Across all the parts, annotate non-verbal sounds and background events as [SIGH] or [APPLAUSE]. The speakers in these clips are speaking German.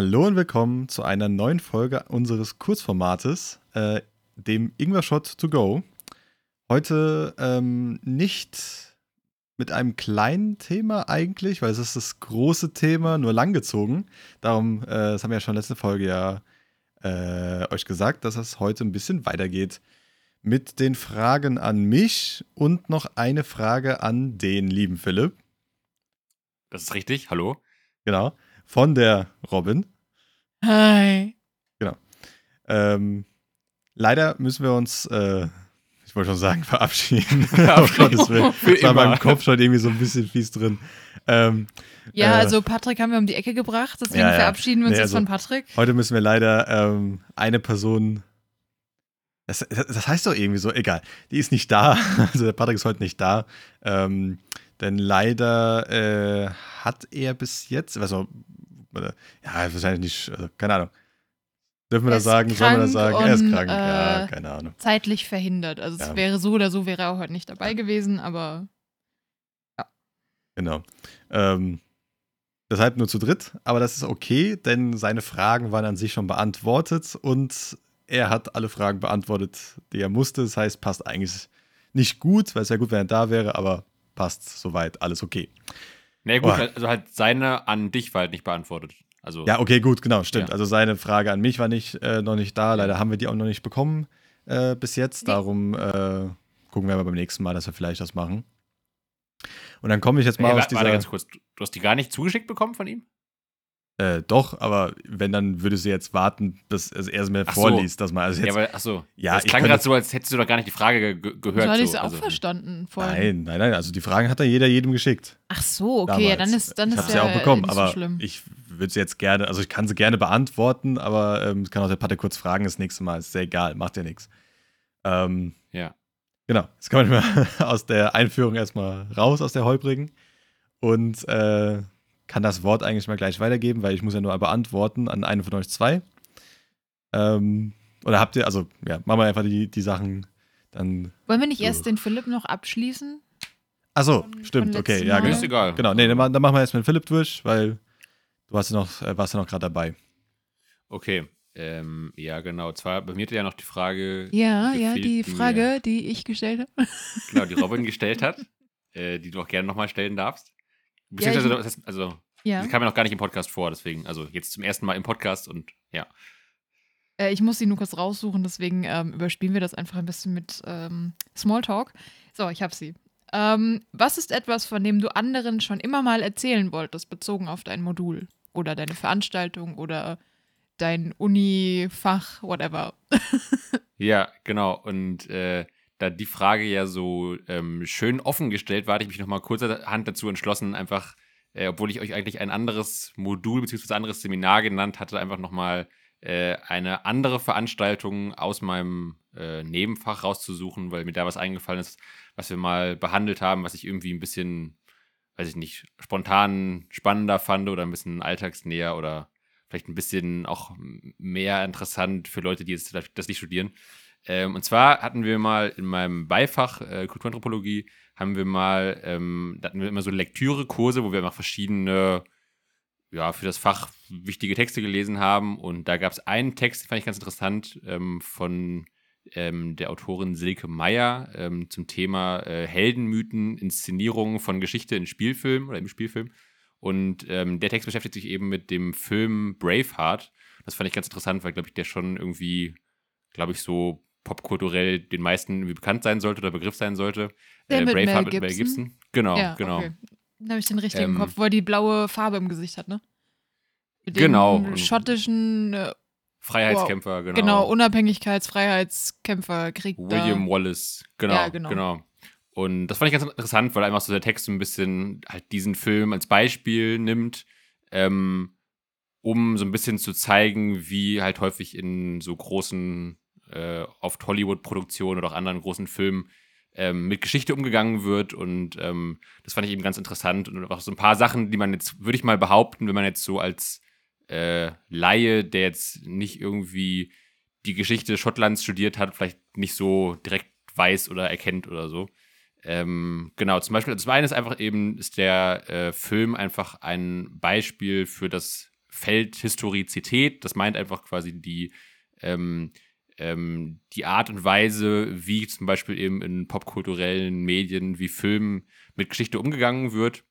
Hallo und willkommen zu einer neuen Folge unseres Kurzformates, äh, dem Ingwer Shot to Go. Heute ähm, nicht mit einem kleinen Thema eigentlich, weil es ist das große Thema, nur langgezogen. Darum, äh, das haben wir ja schon letzte Folge ja äh, euch gesagt, dass es heute ein bisschen weitergeht mit den Fragen an mich und noch eine Frage an den lieben Philipp. Das ist richtig, hallo. Genau. Von der Robin. Hi. Ähm, leider müssen wir uns, äh, ich wollte schon sagen, [LAUGHS] verabschieden. Auf. [LAUGHS] Gottes Willen. Das war meinem Kopf schon irgendwie so ein bisschen fies drin. Ähm, Ja, Äh, also Patrick haben wir um die Ecke gebracht, deswegen Ja, ja. verabschieden wir uns Nee, jetzt also- von Patrick. heute müssen wir leider ähm, eine Person. Das, das heißt doch irgendwie so, egal. Die ist nicht da. [LAUGHS] Also der Patrick ist heute nicht da. Ähm, denn leider äh, hat er bis jetzt, also, ja, wahrscheinlich nicht, also, keine Ahnung. Dürfen wir das sagen? Sollen wir das sagen? Er ist und, krank. ja, äh, keine Ahnung. Zeitlich verhindert. Also es Ja. wäre so oder so, wäre er auch heute nicht dabei gewesen, aber Genau. Ähm, deshalb nur zu dritt, aber das ist okay, denn seine Fragen waren an sich schon beantwortet und er hat alle Fragen beantwortet, die er musste. Das heißt, passt eigentlich nicht gut, weil es wäre gut, wenn er da wäre, aber passt soweit, alles okay. Na nee, gut, Oh. also halt seine an dich war halt nicht beantwortet. Also, Ja, okay, gut, genau, stimmt. Ja. Also seine Frage an mich war nicht, äh, noch nicht da. Leider haben wir die auch noch nicht bekommen äh, bis jetzt. Nee. Darum äh, gucken wir aber beim nächsten Mal, dass wir vielleicht das machen. Und dann komme ich jetzt mal Hey, aus dieser... warte ganz kurz, du hast die gar nicht zugeschickt bekommen von ihm? Äh, doch, aber wenn, dann würde sie jetzt warten, bis also er es mir Ach so. vorliest, dass man also jetzt. ja, weil, achso. Ja, das klang gerade so, als hättest du doch gar nicht die Frage ge gehört. so hatte ich so. es auch also, verstanden vorhin. nein, nein, nein. Also die Fragen hat ja jeder jedem geschickt. Ach so, okay, ja, dann ist dann ich ist sie ja auch bekommen, nicht so aber schlimm. ich würde sie jetzt gerne, also ich kann sie gerne beantworten, aber ähm, ich kann auch der Patte kurz fragen das nächste Mal. Ist sehr egal, macht ja nichts. Ähm, Ja. Genau, jetzt kann man [LAUGHS] aus der Einführung erstmal raus aus der Holprigen und äh, kann das Wort eigentlich mal gleich weitergeben, weil ich muss ja nur beantworten an einen von euch zwei. Ähm, oder habt ihr, also ja, machen wir einfach die, die Sachen dann. Wollen wir nicht so. erst den Philipp noch abschließen? Achso, stimmt, von okay, ja, genau. Ist egal. Genau, nee, dann, dann machen wir jetzt mit Philipp durch, weil du warst ja noch, äh, warst ja noch gerade dabei. Okay. Ähm, ja, genau. Zwar bei mir hat ja noch die Frage, Ja, ja, gefehlt, die die Frage, mir- die ich gestellt habe. genau, die Robin [LAUGHS] gestellt hat, äh, die du auch gerne nochmal stellen darfst. Ja, ich- das also, Ja. die kam ja noch gar nicht im Podcast vor, deswegen, also jetzt zum ersten Mal im Podcast und ja. Äh, ich muss sie nur kurz raussuchen, deswegen ähm, überspielen wir das einfach ein bisschen mit ähm, Smalltalk. So, ich habe sie. Ähm, was ist etwas, von dem du anderen schon immer mal erzählen wolltest, bezogen auf dein Modul oder deine Veranstaltung oder dein Uni-Fach, whatever? [LAUGHS] Ja, genau. Und äh, da die Frage ja so ähm, schön offen gestellt war, hatte ich mich nochmal kurzerhand dazu entschlossen, einfach, äh, obwohl ich euch eigentlich ein anderes Modul bzw. anderes Seminar genannt hatte, einfach nochmal äh, eine andere Veranstaltung aus meinem äh, Nebenfach rauszusuchen, weil mir da was eingefallen ist, was wir mal behandelt haben, was ich irgendwie ein bisschen, weiß ich nicht, spontan spannender fand oder ein bisschen alltagsnäher oder vielleicht ein bisschen auch mehr interessant für Leute, die jetzt das nicht studieren. Ähm, und zwar hatten wir mal in meinem Beifach äh, Kulturanthropologie, haben wir mal, ähm, da hatten wir immer so Lektürekurse, wo wir einfach verschiedene, ja, für das Fach wichtige Texte gelesen haben. Und da gab es einen Text, den fand ich ganz interessant, ähm, von ähm, der Autorin Silke Meyer ähm, zum Thema äh, Heldenmythen, Inszenierungen von Geschichte in Spielfilm oder im Spielfilm. Und ähm, der Text beschäftigt sich eben mit dem Film Braveheart. Das fand ich ganz interessant, weil, glaube ich, der schon irgendwie, glaube ich, so popkulturell den meisten irgendwie bekannt sein sollte oder Begriff sein sollte. Der mit Mel Braveheart Gibson? Genau, ja, genau. Okay. Dann habe ich den richtigen Ähm, Kopf, wo er die blaue Farbe im Gesicht hat, ne? Mit dem Genau. Und- schottischen, äh, Freiheitskämpfer, genau. genau, Unabhängigkeits-, Freiheitskämpfer, Krieg William Wallace, genau, Ja, genau. genau. und das fand ich ganz interessant, weil einfach so der Text so ein bisschen halt diesen Film als Beispiel nimmt, ähm, um so ein bisschen zu zeigen, wie halt häufig in so großen, äh, oft Hollywood-Produktionen oder auch anderen großen Filmen ähm, mit Geschichte umgegangen wird. Und ähm, das fand ich eben ganz interessant. Und auch so ein paar Sachen, die man jetzt, würde ich mal behaupten, wenn man jetzt so als äh, Laie, der jetzt nicht irgendwie die Geschichte Schottlands studiert hat, vielleicht nicht so direkt weiß oder erkennt oder so. Ähm, genau, zum Beispiel, das eine ist einfach eben, ist der äh, Film einfach ein Beispiel für das Feld Historizität. Das meint einfach quasi die, ähm, ähm, die Art und Weise, wie zum Beispiel eben in popkulturellen Medien wie Filmen mit Geschichte umgegangen wird.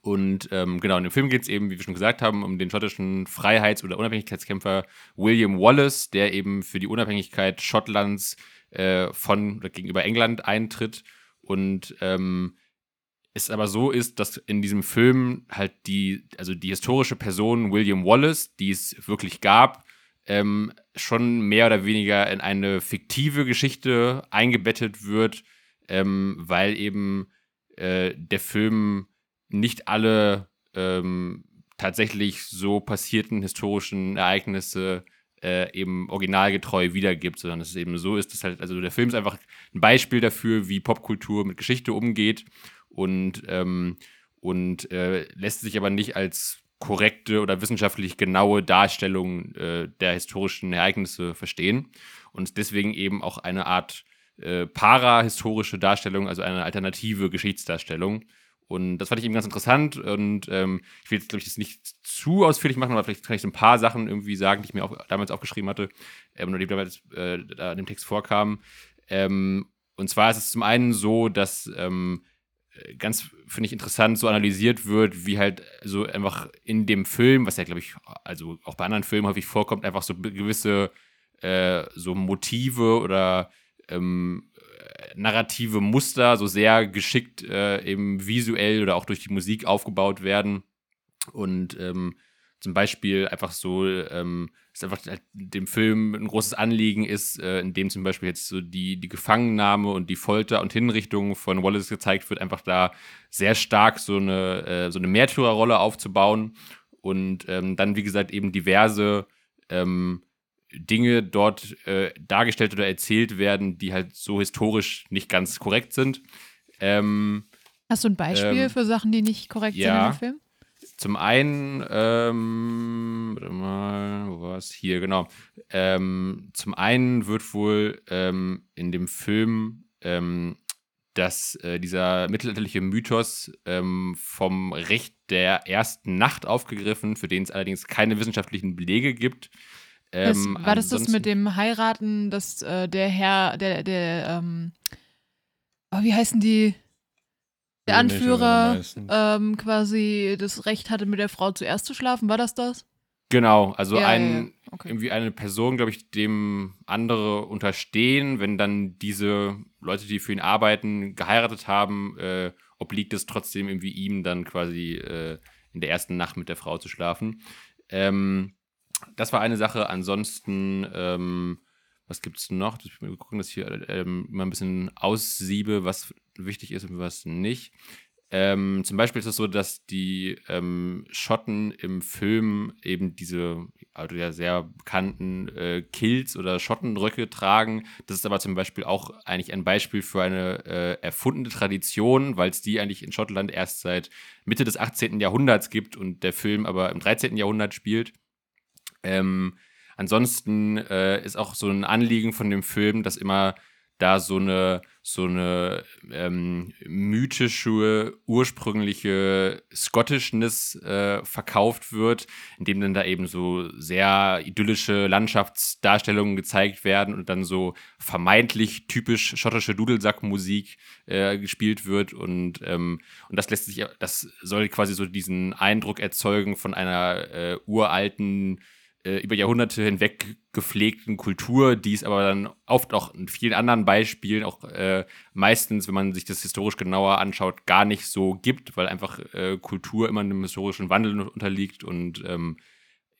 Und ähm, genau, in dem Film geht es eben, wie wir schon gesagt haben, um den schottischen Freiheits- oder Unabhängigkeitskämpfer William Wallace, der eben für die Unabhängigkeit Schottlands äh, von oder gegenüber England eintritt. Und ähm, es aber so ist, dass in diesem Film halt die, also die historische Person William Wallace, die es wirklich gab, ähm, schon mehr oder weniger in eine fiktive Geschichte eingebettet wird, ähm, weil eben äh, der Film nicht alle ähm, tatsächlich so passierten historischen Ereignisse äh, eben originalgetreu wiedergibt, sondern es eben so ist, dass halt, also der Film ist einfach ein Beispiel dafür, wie Popkultur mit Geschichte umgeht und, ähm, und äh, lässt sich aber nicht als korrekte oder wissenschaftlich genaue Darstellung äh, der historischen Ereignisse verstehen und deswegen eben auch eine Art äh, parahistorische Darstellung, also eine alternative Geschichtsdarstellung. Und das fand ich eben ganz interessant. Und ähm, ich will jetzt, glaube ich, das nicht zu ausführlich machen, aber vielleicht kann ich so ein paar Sachen irgendwie sagen, die ich mir auch damals aufgeschrieben hatte, ähm, oder die damals äh, da in dem Text vorkamen. Ähm, und zwar ist es zum einen so, dass ähm, ganz, finde ich, interessant so analysiert wird, wie halt so einfach in dem Film, was ja, glaube ich, also auch bei anderen Filmen häufig vorkommt, einfach so gewisse äh, so Motive oder ähm, narrative Muster so sehr geschickt äh, eben visuell oder auch durch die Musik aufgebaut werden. Und ähm, zum Beispiel einfach so, ähm, dass einfach halt dem Film ein großes Anliegen ist, äh, in dem zum Beispiel jetzt so die, die Gefangennahme und die Folter und Hinrichtung von Wallace gezeigt wird, einfach da sehr stark so eine, äh, so eine Märtyrerrolle aufzubauen und ähm, dann, wie gesagt, eben diverse ähm, Dinge dort äh, dargestellt oder erzählt werden, die halt so historisch nicht ganz korrekt sind. Ähm, Hast du ein Beispiel ähm, für Sachen, die nicht korrekt ja. sind in dem Film? Zum einen, ähm, warte mal, wo war es? Hier, genau. Ähm, zum einen wird wohl ähm, in dem Film ähm, dass äh, dieser mittelalterliche Mythos ähm, vom Recht der ersten Nacht aufgegriffen, für den es allerdings keine wissenschaftlichen Belege gibt. Das, Ähm, war das das mit dem Heiraten, dass äh, der Herr, der, der, ähm, oh, wie heißen die? Der Anführer ähm, quasi das Recht hatte, mit der Frau zuerst zu schlafen. War das das? Genau, also Ja, ein, ja. Okay. irgendwie eine Person, glaube ich, dem andere unterstehen, wenn dann diese Leute, die für ihn arbeiten, geheiratet haben, äh, obliegt es trotzdem irgendwie ihm dann quasi äh, in der ersten Nacht mit der Frau zu schlafen. Ähm, das war eine Sache. Ansonsten, ähm, was gibt es noch? Ich will gucken, dass ich hier ähm, mal ein bisschen aussiebe, was wichtig ist und was nicht. Ähm, zum Beispiel ist es so, dass die ähm, Schotten im Film eben diese also ja sehr bekannten äh, Kilts oder Schottenröcke tragen. Das ist aber zum Beispiel auch eigentlich ein Beispiel für eine äh, erfundene Tradition, weil es die eigentlich in Schottland erst seit Mitte des 18. Jahrhunderts gibt und der Film aber im 13. Jahrhundert spielt. Ähm, ansonsten äh, ist auch so ein Anliegen von dem Film, dass immer da so eine, so eine ähm, mythische, ursprüngliche Scottishness äh, verkauft wird, indem dann da eben so sehr idyllische Landschaftsdarstellungen gezeigt werden und dann so vermeintlich typisch schottische Dudelsackmusik äh, gespielt wird und, ähm, und das lässt sich, das soll quasi so diesen Eindruck erzeugen von einer äh, uralten äh, über Jahrhunderte hinweg gepflegten Kultur, die es aber dann oft auch in vielen anderen Beispielen auch äh, meistens, wenn man sich das historisch genauer anschaut, gar nicht so gibt, weil einfach äh, Kultur immer einem historischen Wandel unterliegt und ähm,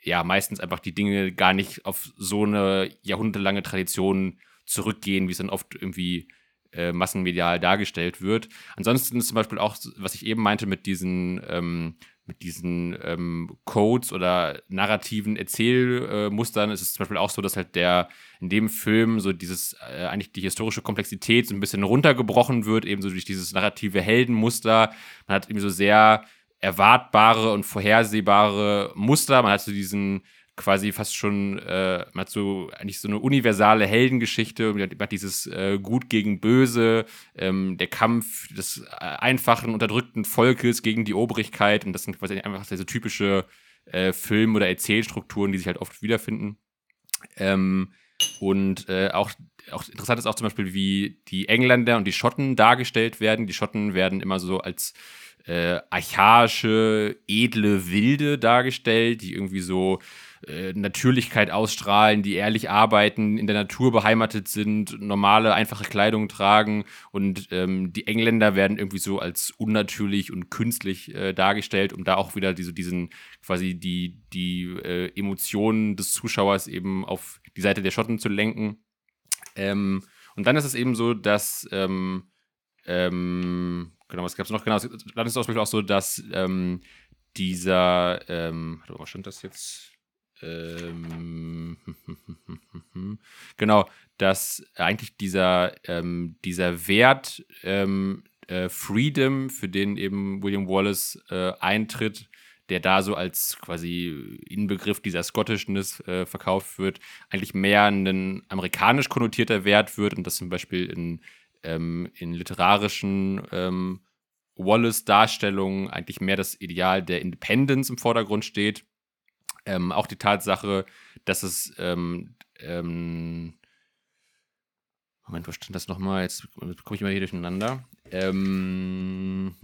ja, meistens einfach die Dinge gar nicht auf so eine jahrhundertelange Tradition zurückgehen, wie es dann oft irgendwie äh, massenmedial dargestellt wird. Ansonsten ist zum Beispiel auch, was ich eben meinte mit diesen, ähm, mit diesen ähm, Codes oder narrativen Erzählmustern, äh, ist es zum Beispiel auch so, dass halt der in dem Film so dieses, äh, eigentlich die historische Komplexität so ein bisschen runtergebrochen wird, eben so durch dieses narrative Heldenmuster. Man hat eben so sehr erwartbare und vorhersehbare Muster. Man hat so diesen quasi fast schon, äh, man hat so eigentlich so eine universale Heldengeschichte, man hat dieses äh, Gut gegen Böse, ähm, der Kampf des äh, einfachen, unterdrückten Volkes gegen die Obrigkeit und das sind quasi einfach diese typische äh, Film- oder Erzählstrukturen, die sich halt oft wiederfinden. Ähm, und äh, auch, auch interessant ist auch zum Beispiel, wie die Engländer und die Schotten dargestellt werden. Die Schotten werden immer so als äh, archaische, edle Wilde dargestellt, die irgendwie so äh, Natürlichkeit ausstrahlen, die ehrlich arbeiten, in der Natur beheimatet sind, normale, einfache Kleidung tragen und ähm, die Engländer werden irgendwie so als unnatürlich und künstlich äh, dargestellt, um da auch wieder diese, diesen quasi die, die äh, Emotionen des Zuschauers eben auf die Seite der Schotten zu lenken. Ähm, und dann ist es eben so, dass ähm, ähm, genau, was gab es noch? Genau, dann ist es auch so, dass ähm, dieser, ähm, was stand das jetzt? Ähm, [LAUGHS] genau, dass eigentlich dieser, ähm, dieser Wert ähm, äh, Freedom, für den eben William Wallace äh, eintritt, der da so als quasi Inbegriff dieser Scottishness äh, verkauft wird, eigentlich mehr ein amerikanisch konnotierter Wert wird und das zum Beispiel in, ähm, in literarischen ähm, Wallace-Darstellungen eigentlich mehr das Ideal der Independence im Vordergrund steht ähm, auch die Tatsache, dass es ähm, ähm, Moment, wo stand das nochmal? Jetzt komme ich mal hier durcheinander. Ähm,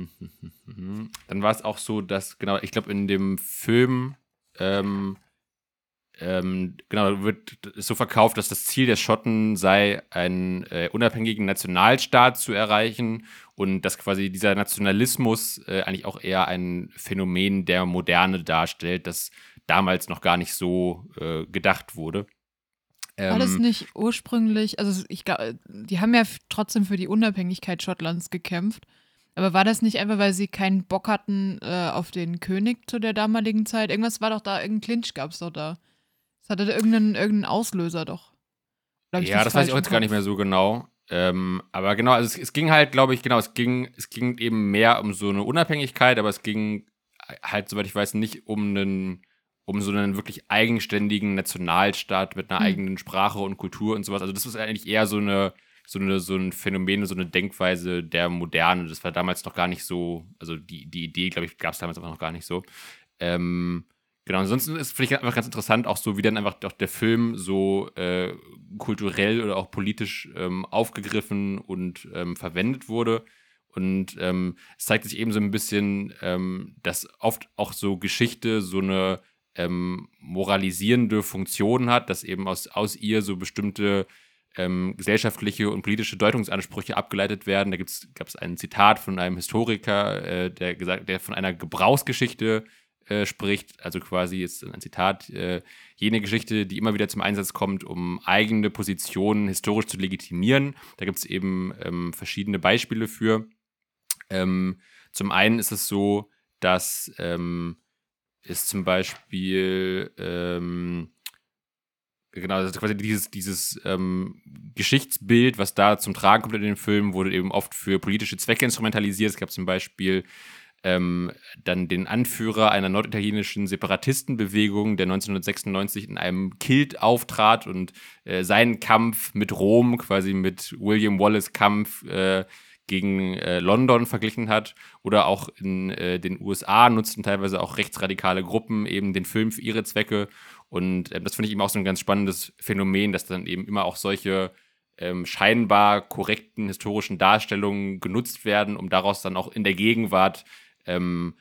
[LAUGHS] dann war es auch so, dass, genau, ich glaube, in dem Film, ähm, ähm, genau, wird so verkauft, dass das Ziel der Schotten sei, einen äh, unabhängigen Nationalstaat zu erreichen und dass quasi dieser Nationalismus äh, eigentlich auch eher ein Phänomen der Moderne darstellt, das damals noch gar nicht so äh, gedacht wurde. Ähm, War das ähm, nicht ursprünglich, also ich glaube, die haben ja trotzdem für die Unabhängigkeit Schottlands gekämpft. Aber war das nicht einfach, weil sie keinen Bock hatten äh, auf den König zu der damaligen Zeit? Irgendwas war doch da, irgendein Clinch gab es doch da. Das hatte irgendeinen, irgendeinen Auslöser doch. Ja, das weiß ich auch jetzt gar nicht mehr so genau. Ähm, aber genau, also es, es ging halt, glaube ich, genau, es ging, es ging eben mehr um so eine Unabhängigkeit, aber es ging halt, soweit ich weiß, nicht um einen um so einen wirklich eigenständigen Nationalstaat mit einer mhm. eigenen Sprache und Kultur und sowas. Also das ist eigentlich eher so eine, so eine, so ein Phänomen, so eine Denkweise der Moderne. Das war damals noch gar nicht so, also die, die Idee, glaube ich, gab es damals einfach noch gar nicht so. Ähm, genau, ansonsten ist finde ich einfach ganz interessant, auch so, wie dann einfach auch der Film so äh, kulturell oder auch politisch ähm, aufgegriffen und ähm, verwendet wurde. Und ähm, es zeigt sich eben so ein bisschen, ähm, dass oft auch so Geschichte so eine ähm, moralisierende Funktion hat, dass eben aus, aus ihr so bestimmte ähm, gesellschaftliche und politische Deutungsansprüche abgeleitet werden. Da gab es ein Zitat von einem Historiker, äh, der gesagt, der von einer Gebrauchsgeschichte äh, spricht, also quasi ist ein Zitat, äh, jene Geschichte, die immer wieder zum Einsatz kommt, um eigene Positionen historisch zu legitimieren. Da gibt es eben ähm, verschiedene Beispiele für. Ähm, zum einen ist es so, dass ähm, ist zum Beispiel, ähm, genau, also quasi dieses, dieses ähm, Geschichtsbild, was da zum Tragen kommt in den Filmen, wurde eben oft für politische Zwecke instrumentalisiert. Es gab zum Beispiel ähm, dann den Anführer einer norditalienischen Separatistenbewegung, der 1996 in einem Kilt auftrat und äh, seinen Kampf mit Rom, quasi mit William Wallace Kampf, äh, gegen äh, London verglichen hat. Oder auch in äh, den USA nutzten teilweise auch rechtsradikale Gruppen eben den Film für ihre Zwecke. Und äh, das finde ich eben auch so ein ganz spannendes Phänomen, dass dann eben immer auch solche ähm, scheinbar korrekten historischen Darstellungen genutzt werden, um daraus dann auch in der Gegenwart ähm,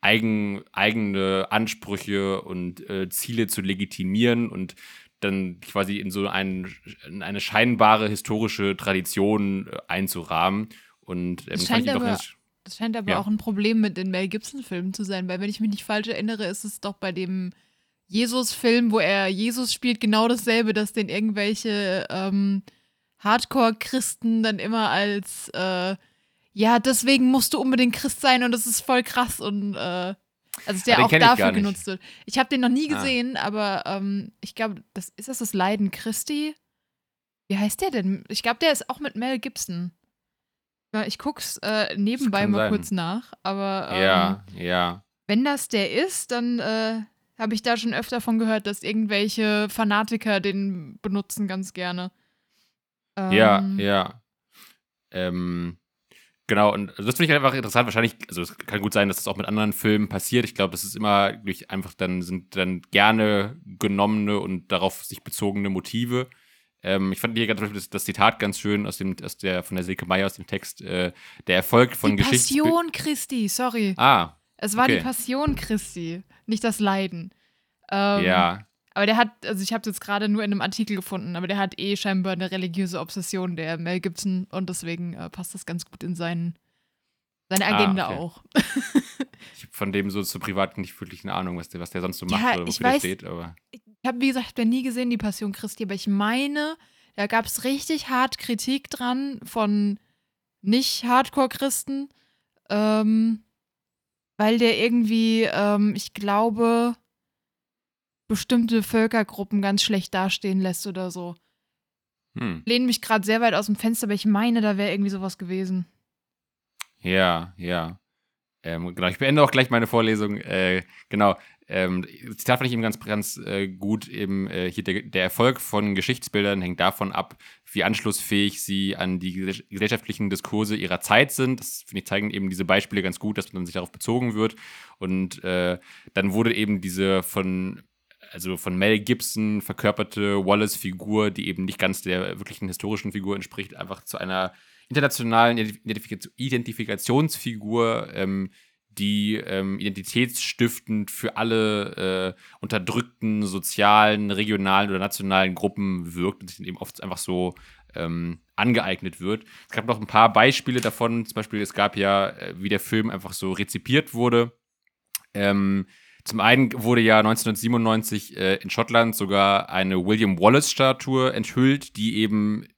eigen, eigene Ansprüche und äh, Ziele zu legitimieren und dann quasi in so ein, in eine scheinbare historische Tradition äh, einzurahmen. Und ähm, das, scheint aber, ganz, das scheint aber ja. auch ein Problem mit den Mel Gibson-Filmen zu sein, weil wenn ich mich nicht falsch erinnere, ist es doch bei dem Jesus-Film, wo er Jesus spielt, genau dasselbe, dass den irgendwelche ähm, Hardcore-Christen dann immer als, äh, ja, deswegen musst du unbedingt Christ sein und das ist voll krass und, äh, also der den auch dafür nicht. genutzt wird. Ich habe den noch nie Ah. gesehen, aber ähm, ich glaube, das ist das das Leiden Christi? Wie heißt der denn? Ich glaube, der ist auch mit Mel Gibson. Ja, ich guck's äh, nebenbei mal sein. kurz nach, aber ähm, Ja, ja. wenn das der ist, dann äh, habe ich da schon öfter von gehört, dass irgendwelche Fanatiker den benutzen ganz gerne. Ja, Ähm, ja. Ähm, genau, und das finde ich halt einfach interessant. Wahrscheinlich, also es kann gut sein, dass das auch mit anderen Filmen passiert. Ich glaube, das ist immer durch einfach dann sind dann gerne genommene und darauf sich bezogene Motive. Ähm, ich fand hier Beispiel das, das Zitat ganz schön aus dem, aus der, von der Silke Meyer aus dem Text, äh, der Erfolg von Die Geschichts... Passion Christi, sorry. Ah, Es war okay. die Passion Christi, nicht das Leiden. Ähm, ja. Aber der hat, also ich habe es jetzt gerade nur in einem Artikel gefunden, aber der hat eh scheinbar eine religiöse Obsession, der Mel Gibson, und deswegen äh, passt das ganz gut in seinen, seine Ah, Agenda okay. auch. Ich habe von dem so zur privat nicht wirklich eine Ahnung, was der, was der sonst so macht Ja, oder wofür der weiß- steht, aber Ich habe, wie gesagt, ja nie gesehen, die Passion Christi, aber ich meine, da gab es richtig hart Kritik dran von nicht-Hardcore-Christen, ähm, weil der irgendwie, ähm, ich glaube, bestimmte Völkergruppen ganz schlecht dastehen lässt oder so. hm. Lehne mich gerade sehr weit aus dem Fenster, aber ich meine, da wäre irgendwie sowas gewesen. Ja, ja. Ähm, genau, ich beende auch gleich meine Vorlesung. Äh, genau. Ähm, Zitat fand ich eben ganz, ganz äh, gut. Eben äh, hier der, der Erfolg von Geschichtsbildern hängt davon ab, wie anschlussfähig sie an die gesell- gesellschaftlichen Diskurse ihrer Zeit sind. Das finde ich zeigen eben diese Beispiele ganz gut, dass man sich darauf bezogen wird. Und äh, dann wurde eben diese von also von Mel Gibson verkörperte Wallace-Figur, die eben nicht ganz der wirklichen historischen Figur entspricht, einfach zu einer internationalen Identifika- Identifikationsfigur, ähm, die ähm, identitätsstiftend für alle äh, unterdrückten sozialen, regionalen oder nationalen Gruppen wirkt und sich eben oft einfach so ähm, angeeignet wird. Es gab noch ein paar Beispiele davon, zum Beispiel es gab ja, äh, wie der Film einfach so rezipiert wurde. Ähm, zum einen wurde ja 1997 äh, in Schottland sogar eine William Wallace-Statue enthüllt, die eben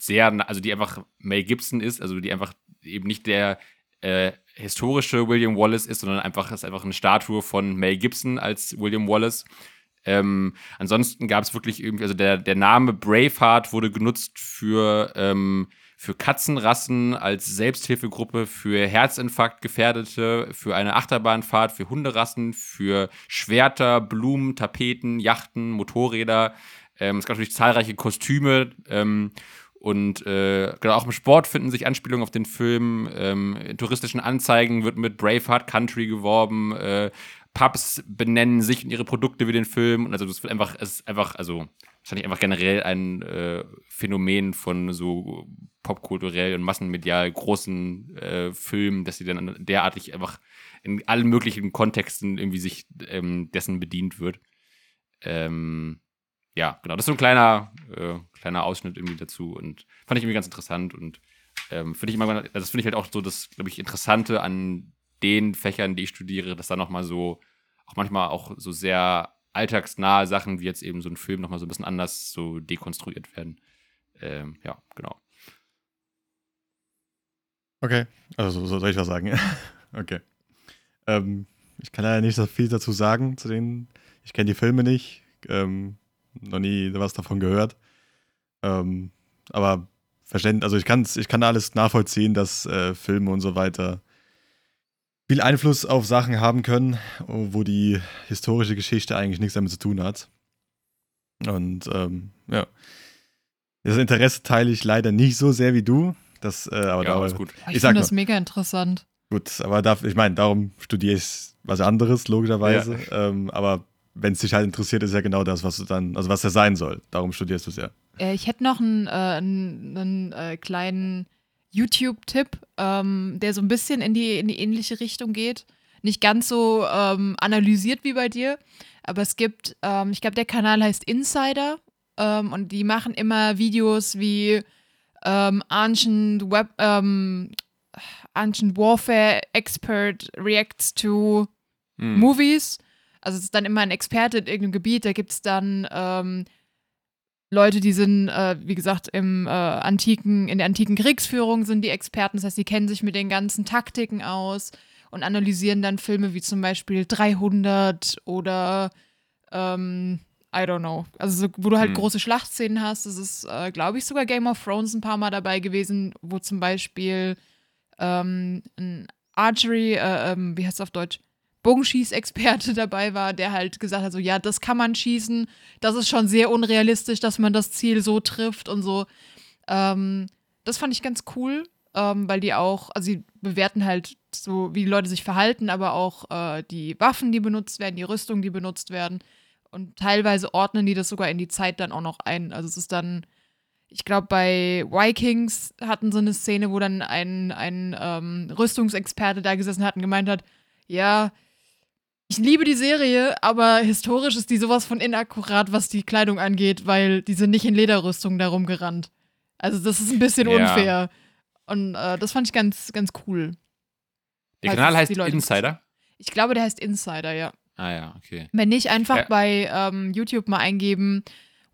sehr, also die einfach Mel Gibson ist, also die einfach eben nicht der äh, historische William Wallace ist, sondern einfach ist einfach eine Statue von Mel Gibson als William Wallace. Ähm, ansonsten gab es wirklich irgendwie, also der, der Name Braveheart wurde genutzt für, ähm, für Katzenrassen als Selbsthilfegruppe, für Herzinfarktgefährdete, für eine Achterbahnfahrt, für Hunderassen, für Schwerter, Blumen, Tapeten, Yachten, Motorräder. Ähm, es gab natürlich zahlreiche Kostüme. Und äh, genau auch im Sport finden sich Anspielungen auf den Film. Ähm, in touristischen Anzeigen wird mit Braveheart Country geworben. Äh, Pubs benennen sich und ihre Produkte wie den Film. Und also das wird einfach, ist einfach, also wahrscheinlich einfach generell ein äh, Phänomen von so popkulturell und massenmedial großen äh, Filmen, dass sie dann derartig einfach in allen möglichen Kontexten irgendwie sich ähm, dessen bedient wird. Ähm, ja, genau, das ist so ein kleiner, äh, kleiner Ausschnitt irgendwie dazu und fand ich irgendwie ganz interessant und ähm, finde ich immer, also das finde ich halt auch so das, glaube ich, Interessante an den Fächern, die ich studiere, dass da nochmal so, auch manchmal auch so sehr alltagsnahe Sachen wie jetzt eben so ein Film nochmal so ein bisschen anders so dekonstruiert werden. Ähm, ja, genau. Okay, also so soll ich was sagen. [LAUGHS] okay. Ähm, ich kann leider nicht so viel dazu sagen zu denen. Ich kenne die Filme nicht, ähm, noch nie was davon gehört. Ähm, aber verständ, also ich, kann's, ich kann alles nachvollziehen, dass äh, Filme und so weiter viel Einfluss auf Sachen haben können, wo die historische Geschichte eigentlich nichts damit zu tun hat. Und ähm, ja. Das Interesse teile ich leider nicht so sehr wie du. Das, äh, aber ja, da, alles gut. Ich, Ich finde das mega interessant. Gut, aber darf, ich meine, darum studiere ich was anderes, logischerweise. Ähm, aber wenn es dich halt interessiert, ist ja genau das, was du dann, also was er sein soll. Darum studierst du es ja. Äh, ich hätte noch einen, äh, einen, einen äh, kleinen YouTube-Tipp, ähm, der so ein bisschen in die, in die ähnliche Richtung geht. Nicht ganz so ähm, analysiert wie bei dir, aber es gibt, ähm, ich glaube, der Kanal heißt Insider ähm, und die machen immer Videos wie ähm, Ancient, Web, ähm, Ancient Warfare Expert reacts to Hm. Movies. Also es ist dann immer ein Experte in irgendeinem Gebiet. Da gibt es dann ähm, Leute, die sind, äh, wie gesagt, im äh, antiken, in der antiken Kriegsführung sind die Experten. Das heißt, die kennen sich mit den ganzen Taktiken aus und analysieren dann Filme wie zum Beispiel 300 oder ähm, I don't know. Also, so, wo du halt Hm. große Schlachtszenen hast. Das ist, äh, glaube ich, sogar Game of Thrones ein paar Mal dabei gewesen, wo zum Beispiel ähm, ein Archery, äh, ähm, wie heißt es auf Deutsch? Bogenschießexperte [LAUGHS] dabei war, der halt gesagt hat, so ja, das kann man schießen, das ist schon sehr unrealistisch, dass man das Ziel so trifft und so. Ähm, das fand ich ganz cool, ähm, weil die auch, also sie bewerten halt so, wie die Leute sich verhalten, aber auch äh, die Waffen, die benutzt werden, die Rüstung, die benutzt werden. Und teilweise ordnen die das sogar in die Zeit dann auch noch ein. Also es ist dann, ich glaube, bei Vikings hatten sie eine Szene, wo dann ein, ein ähm, Rüstungsexperte da gesessen hat und gemeint hat, ja, ich liebe die Serie, aber historisch ist die sowas von inakkurat, was die Kleidung angeht, weil die sind nicht in Lederrüstung da rumgerannt. Also das ist ein bisschen Ja. unfair. Und äh, das fand ich ganz, ganz cool. Der Kanal heißt Insider. Ich glaube, der heißt Insider, ja. Ah ja, okay. Wenn nicht, einfach Ja. bei ähm, YouTube mal eingeben,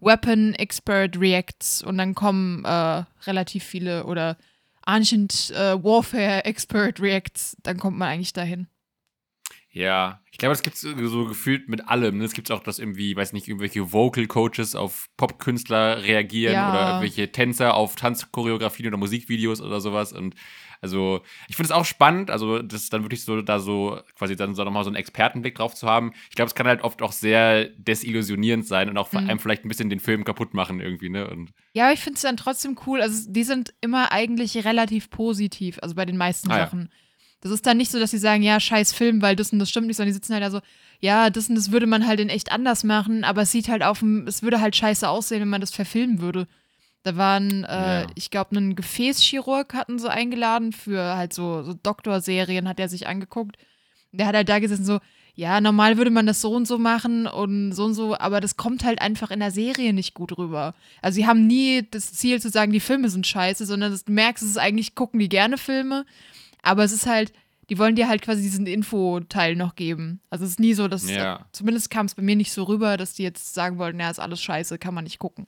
Weapon Expert Reacts und dann kommen äh, relativ viele oder Ancient äh, Warfare Expert Reacts, dann kommt man eigentlich dahin. Ja, ich glaube, das gibt es so gefühlt mit allem. Ne? Es gibt auch, dass irgendwie, weiß nicht, irgendwelche Vocal Coaches auf Popkünstler reagieren Ja. oder irgendwelche Tänzer auf Tanzchoreografien oder Musikvideos oder sowas. Und also, ich finde es auch spannend, also das ist dann wirklich so, da so quasi dann so nochmal so einen Expertenblick drauf zu haben. Ich glaube, es kann halt oft auch sehr desillusionierend sein und auch vor Mhm. allem vielleicht ein bisschen den Film kaputt machen irgendwie, ne? Und Ja, aber ich finde es dann trotzdem cool. Also, die sind immer eigentlich relativ positiv, also bei den meisten Ah, ja. Das ist dann nicht so, dass sie sagen, ja, scheiß Film, weil das und das stimmt nicht, sondern die sitzen halt da so, ja, das und das würde man halt in echt anders machen, aber es sieht halt auf dem, es würde halt scheiße aussehen, wenn man das verfilmen würde. Da waren, äh, Ja. ich glaube, einen Gefäßchirurg hatten sie eingeladen für halt so, so Doktorserien, hat er sich angeguckt. Der hat halt da gesessen, so, ja, normal würde man das so und so machen und so und so, aber das kommt halt einfach in der Serie nicht gut rüber. Also sie haben nie das Ziel zu sagen, die Filme sind scheiße, sondern das, du merkst, es ist eigentlich, gucken die gerne Filme, aber es ist halt, die wollen dir halt quasi diesen Infoteil noch geben. Also es ist nie so, dass, Ja. zumindest kam es bei mir nicht so rüber, dass die jetzt sagen wollten, ja, ist alles scheiße, kann man nicht gucken.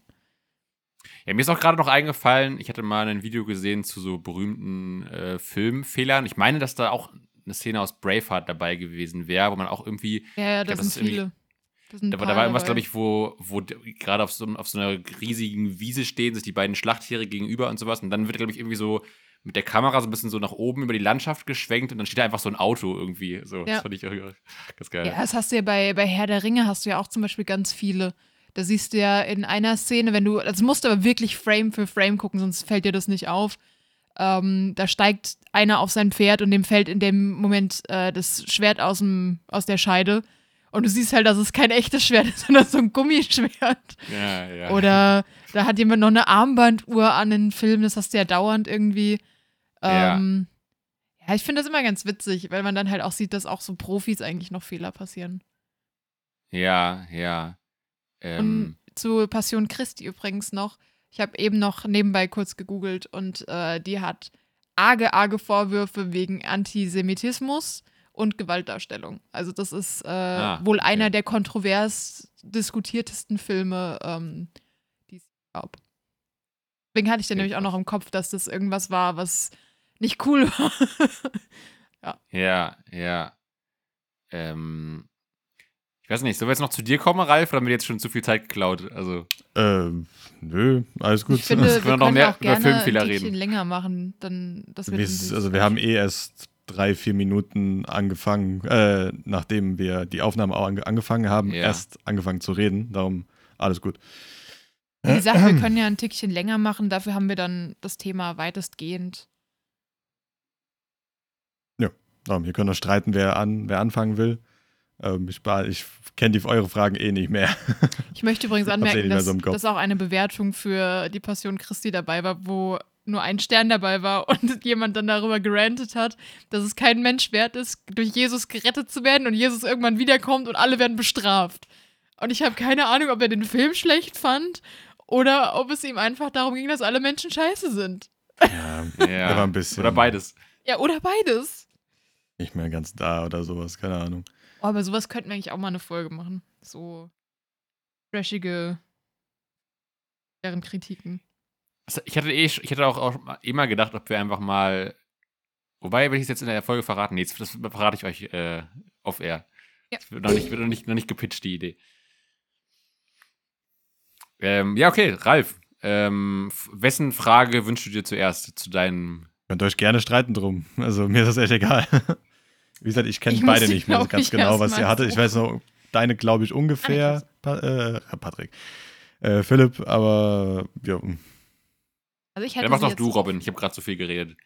Ja, mir ist auch gerade noch eingefallen, ich hatte mal ein Video gesehen zu so berühmten äh, Filmfehlern. Ich meine, dass da auch eine Szene aus Braveheart dabei gewesen wäre, wo man auch irgendwie, Ja, ja, glaub, das das sind viele. Das sind da, da war irgendwas, glaube ich, wo, wo gerade auf so, auf so einer riesigen Wiese stehen, sich die beiden Schlachttiere gegenüber und sowas. Und dann wird, glaube ich, irgendwie so mit der Kamera so ein bisschen so nach oben über die Landschaft geschwenkt und dann steht da einfach so ein Auto irgendwie. So, Ja. das fand ich ganz geil. Ja, das hast du ja bei, bei Herr der Ringe hast du ja auch zum Beispiel ganz viele. Da siehst du ja in einer Szene, wenn du, das musst du aber wirklich Frame für Frame gucken, sonst fällt dir das nicht auf. Ähm, da steigt einer auf sein Pferd und dem fällt in dem Moment äh, das Schwert aus, dem, aus der Scheide. Und du siehst halt, dass es kein echtes Schwert ist, [LAUGHS] sondern so ein Gummischwert. ja, ja. Oder da hat jemand noch eine Armbanduhr an den Film, das hast du ja dauernd irgendwie. Ja. Ähm, ja, ich finde das immer ganz witzig, weil man dann halt auch sieht, dass auch so Profis eigentlich noch Fehler passieren. ja, ja. Ähm, Und zu Passion Christi übrigens noch. Ich habe eben noch nebenbei kurz gegoogelt und äh, die hat arge, arge Vorwürfe wegen Antisemitismus und Gewaltdarstellung. Also das ist äh, Ah, wohl okay. einer der kontrovers diskutiertesten Filme, ähm, die es gab. Deswegen hatte ich dann Okay, nämlich auch noch im Kopf, dass das irgendwas war, was nicht cool war. [LAUGHS] Ja, ja. Ähm, ich weiß nicht, sollen wir jetzt noch zu dir kommen, Ralf, oder haben wir jetzt schon zu viel Zeit geklaut? Also, Ähm, nö, alles gut. ich finde, können wir wir noch können mehr auch über gerne Filmfehler ein Stückchen reden. länger machen, dann das wird bisschen- also wir haben eh erst drei, vier Minuten angefangen, äh, nachdem wir die Aufnahme auch ange angefangen haben, Ja. erst angefangen zu reden. Darum alles gut. Wie [CLEARS THROAT] gesagt, wir können ja ein Tickchen länger machen, dafür haben wir dann das Thema weitestgehend. Darum, hier können wir streiten, wer, an, wer anfangen will. Ähm, ich ich kenne die eure Fragen eh nicht mehr. Ich möchte übrigens [LAUGHS] eh anmerken, dass, so dass auch eine Bewertung für die Passion Christi dabei war, wo nur ein Stern dabei war und [LAUGHS] jemand dann darüber gerantet hat, dass es kein Mensch wert ist, durch Jesus gerettet zu werden und Jesus irgendwann wiederkommt und alle werden bestraft. Und ich habe keine Ahnung, ob er den Film schlecht fand oder ob es ihm einfach darum ging, dass alle Menschen scheiße sind. ja, ja. aber ein bisschen. Oder beides. Ja, oder beides. Nicht mehr ganz da oder sowas, keine Ahnung. Oh, aber sowas könnten wir eigentlich auch mal eine Folge machen. So trashige deren Kritiken. Also, Ich hatte, eh, ich hatte auch, auch immer gedacht, ob wir einfach mal. Wobei, wenn ich es jetzt in der Folge verraten, nee, das verrate ich euch äh, off air. Ja. Das wird noch nicht, wird noch nicht, noch nicht gepitcht, die Idee. Ähm, ja, okay, Ralf. Ähm, wessen Frage wünschst du dir zuerst zu deinem. Könnt euch gerne streiten drum. Also mir ist das echt egal. [LAUGHS] Wie gesagt, ich kenne beide nicht mehr ganz genau, was ihr hattet. Ich weiß noch, deine glaube ich ungefähr, pa äh, Patrick. Äh, Philipp, aber ja, Also ich hätte Dann mach doch du, Robin. Ich habe gerade so viel geredet.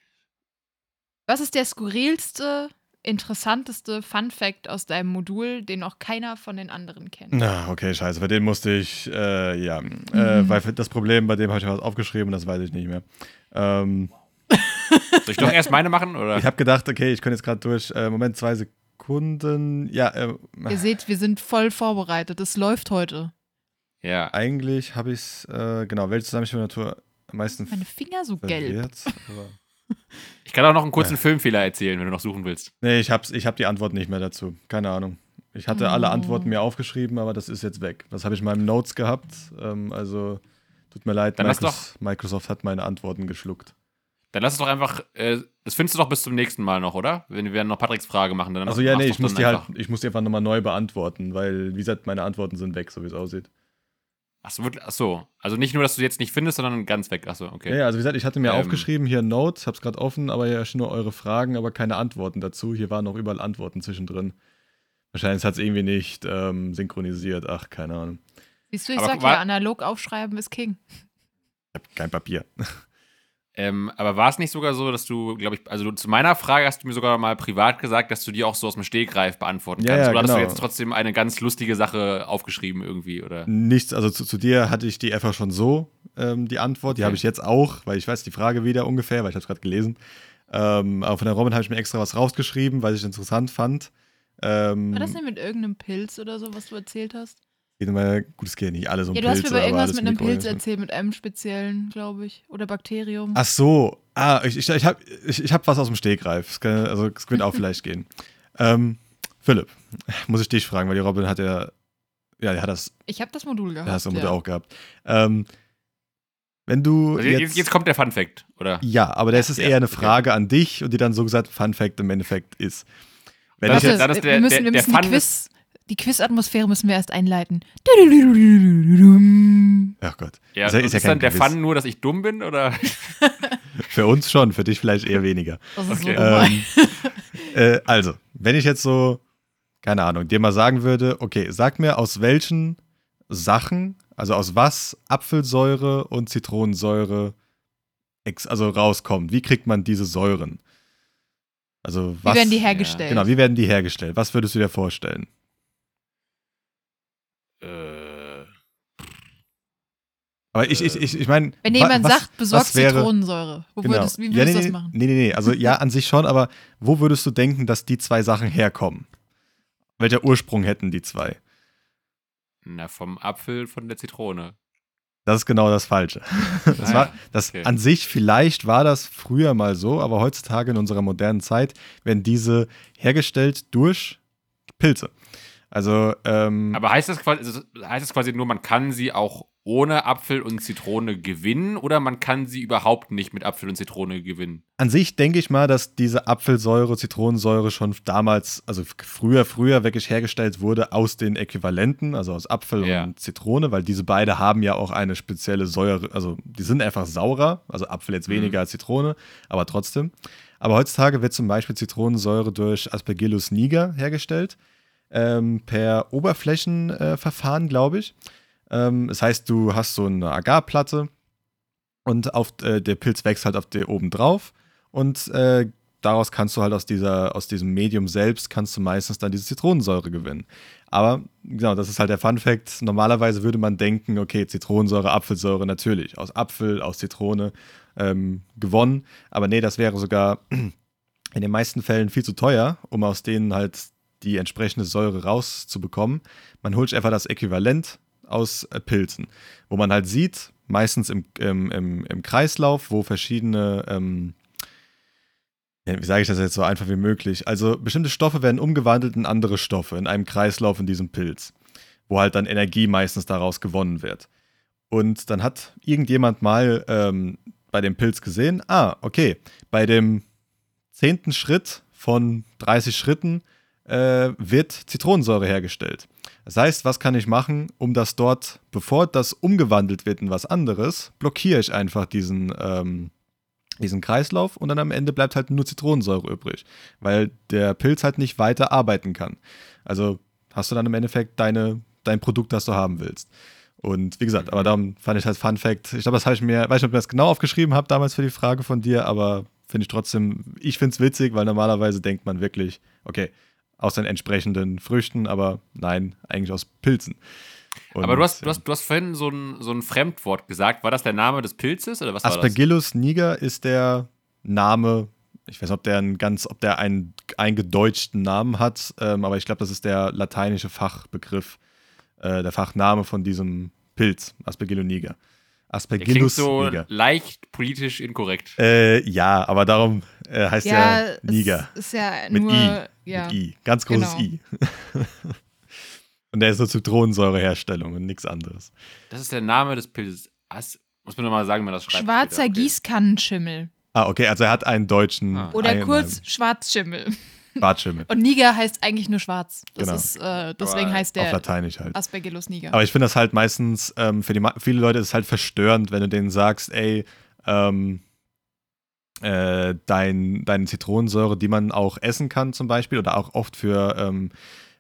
Was ist der skurrilste, interessanteste Fun Fact aus deinem Modul, den noch keiner von den anderen kennt? Na, okay, scheiße. Bei dem musste ich, äh, ja, äh, Mhm. weil das Problem, bei dem habe ich was aufgeschrieben, das weiß ich nicht mehr. Ähm, Soll ich doch erst meine machen? Oder? ich habe gedacht, okay, ich könnte jetzt gerade durch, äh, Moment, zwei Sekunden. Ja, äh, Ihr seht, wir sind voll vorbereitet. Es läuft heute. ja. eigentlich habe ich es, äh, genau, welche Zusammenstellung der Natur am meisten Meine Finger so gelb. [LAUGHS] Ich kann auch noch einen kurzen Ja. Filmfehler erzählen, wenn du noch suchen willst. nee, ich habe ich hab die Antwort nicht mehr dazu. Keine Ahnung. Ich hatte alle Oh. Antworten mir aufgeschrieben, aber das ist jetzt weg. Das habe ich in meinen Notes gehabt. Ähm, also, tut mir leid, Dann lass Microsoft, Microsoft hat meine Antworten geschluckt. Dann lass es doch einfach. Äh, das findest du doch bis zum nächsten Mal noch, oder? Wenn wir noch Patricks Frage machen. Dann Also ja, nee, doch ich muss die halt, ich muss die einfach nochmal neu beantworten, weil, wie gesagt, meine Antworten sind weg, so wie es aussieht. Achso, wirklich- ach so. Also nicht nur, dass du jetzt nicht findest, sondern ganz weg. Achso, okay. Ja, ja, also wie gesagt, ich hatte mir Ähm. aufgeschrieben, hier Notes, hab's gerade offen, aber hier stehen nur eure Fragen, aber keine Antworten dazu. Hier waren noch überall Antworten zwischendrin. Wahrscheinlich hat es irgendwie nicht ähm, synchronisiert. Ach, keine Ahnung. Siehst du, ich Aber sag ja, analog aufschreiben ist King. Ich habe kein Papier. [LAUGHS] Ähm, aber war es nicht sogar so, dass du, glaube ich, also du, zu meiner Frage hast du mir sogar mal privat gesagt, dass du die auch so aus dem Stegreif beantworten Ja, kannst. ja, oder hast du genau. jetzt trotzdem eine ganz lustige Sache aufgeschrieben irgendwie? Oder? Nichts, also zu, zu dir hatte ich die einfach schon so, ähm, die Antwort. Die Okay. habe ich jetzt auch, weil ich weiß die Frage wieder ungefähr, weil ich habe es gerade gelesen. Ähm, aber von der Robin habe ich mir extra was rausgeschrieben, weil ich interessant fand. Ähm, War das nicht mit irgendeinem Pilz oder so, was du erzählt hast? Geht immer, gut, es geht nicht alles um ja, du Pilze, hast mir über aber irgendwas mit einem Pilz erzählt, mit einem speziellen, glaube ich. Oder Bakterium. Ach so, ah, ich, ich, ich habe ich, ich hab was aus dem Stegreif. Es kann, also es wird auch vielleicht gehen. [LAUGHS] Ähm, Philipp, muss ich dich fragen, weil die Robin hat ja, ja, die hat das, Ich habe das Modul gehabt. ja, hast du ja. auch gehabt. Ähm, wenn du Also jetzt, jetzt, kommt der Fun Fact, oder? ja, aber das ist Ja, eher eine okay. Frage an dich und die dann so gesagt Fun Fact im Endeffekt ist. Wenn Dann ich ist jetzt, dann ist wir der- müssen, der- wir der müssen Fun die Quiz, die Quiz-Atmosphäre müssen wir erst einleiten. Ach Gott, Ja, ist ja, und ist ja ist dann der Quiz. Fun nur, dass ich dumm bin, oder? [LAUGHS] Für uns schon, für dich vielleicht eher weniger. Okay. Ähm, äh, also, wenn ich jetzt so, keine Ahnung, dir mal sagen würde, okay, sag mir, aus welchen Sachen, also aus was Apfelsäure und Zitronensäure ex also rauskommt. Wie kriegt man diese Säuren? Also Wie was, werden die hergestellt? Genau, wie werden die hergestellt? Was würdest du dir vorstellen? Äh, Aber ich, ich, ich, ich meine. Wenn jemand sagt, besorgt was wäre- Zitronensäure. Wo Genau. würdest, wie ja, würdest nee, du das machen? Nee, nee, nee. Also ja, an sich schon, aber wo würdest du denken, dass die zwei Sachen herkommen? Welcher Ursprung hätten die zwei? na, vom Apfel, von der Zitrone. Das ist genau das Falsche. [LAUGHS] Das Ah, war, das okay. an sich, vielleicht war das früher mal so, aber heutzutage in unserer modernen Zeit werden diese hergestellt durch Pilze. Also, ähm, Aber heißt das, quasi, also heißt das quasi nur, man kann sie auch ohne Apfel und Zitrone gewinnen oder man kann sie überhaupt nicht mit Apfel und Zitrone gewinnen? an sich denke ich mal, dass diese Apfelsäure, Zitronensäure schon damals, also früher, früher wirklich hergestellt wurde aus den Äquivalenten, also aus Apfel Ja. und Zitrone, weil diese beide haben ja auch eine spezielle Säure, also die sind einfach saurer, also Apfel jetzt Mhm. weniger als Zitrone, aber trotzdem. Aber heutzutage wird zum Beispiel Zitronensäure durch Aspergillus niger hergestellt, ähm, per Oberflächenverfahren, äh, glaube ich. Ähm, das heißt, du hast so eine Agarplatte und auf, äh, der Pilz wächst halt auf der oben drauf und äh, daraus kannst du halt aus, dieser, aus diesem Medium selbst kannst du meistens dann diese Zitronensäure gewinnen. Aber genau, das ist halt der Fun Fact. Normalerweise würde man denken, okay, Zitronensäure, Apfelsäure natürlich, aus Apfel, aus Zitrone ähm, gewonnen. Aber nee, das wäre sogar in den meisten Fällen viel zu teuer, um aus denen halt die entsprechende Säure rauszubekommen. Man holt einfach das Äquivalent aus äh, Pilzen, wo man halt sieht, meistens im, im, im, im Kreislauf, wo verschiedene, ähm, wie sage ich das jetzt so einfach wie möglich, also bestimmte Stoffe werden umgewandelt in andere Stoffe in einem Kreislauf in diesem Pilz, wo halt dann Energie meistens daraus gewonnen wird. Und dann hat irgendjemand mal ähm, bei dem Pilz gesehen, ah, okay, bei dem zehnten Schritt von 30 Schritten äh, wird Zitronensäure hergestellt. Das heißt, was kann ich machen, um das dort, bevor das umgewandelt wird in was anderes, blockiere ich einfach diesen, ähm, diesen Kreislauf und dann am Ende bleibt halt nur Zitronensäure übrig, weil der Pilz halt nicht weiter arbeiten kann. Also hast du dann im Endeffekt deine, dein Produkt, das du haben willst. Und wie gesagt, aber darum fand ich halt Fun Fact. Ich glaube, das habe ich mir, weiß nicht, ob ich das genau aufgeschrieben habe damals für die Frage von dir, aber finde ich trotzdem, ich finde es witzig, weil normalerweise denkt man wirklich, okay, aus den entsprechenden Früchten, aber nein, eigentlich aus Pilzen. Und, Aber du hast, du, hast, du hast vorhin so ein, so ein Fremdwort gesagt. War das der Name des Pilzes oder was? Aspergillus niger ist der Name, ich weiß nicht, ob der einen ganz, ob der einen eingedeutschten Namen hat, ähm, aber ich glaube, das ist der lateinische Fachbegriff, äh, der Fachname von diesem Pilz, Aspergillus niger. Der klingt Aspergillus so niger. leicht politisch inkorrekt. Äh, ja, aber darum äh, heißt Ja, er Niger. es ist ja Mit nur. I. Ja. Mit I. Ganz großes Genau. I. [LAUGHS] und der ist so Zitronensäureherstellung und nichts anderes. Das ist der Name des Pilzes. As muss mir nochmal sagen, wie man das schreibt. Schwarzer. Okay. Gießkannenschimmel. Ah, okay, also er hat einen deutschen. Ah. Oder kurz Schwarzschimmel. Bartschimmel. Und Niger heißt eigentlich nur schwarz. Das Genau. ist, äh, deswegen Aber heißt Auf der Lateinisch halt. Aspergillus niger. Aber ich finde das halt meistens, ähm, für die, ma- viele Leute ist es halt verstörend, wenn du denen sagst, ey, ähm, äh, dein, deine Zitronensäure, die man auch essen kann zum Beispiel oder auch oft für ähm,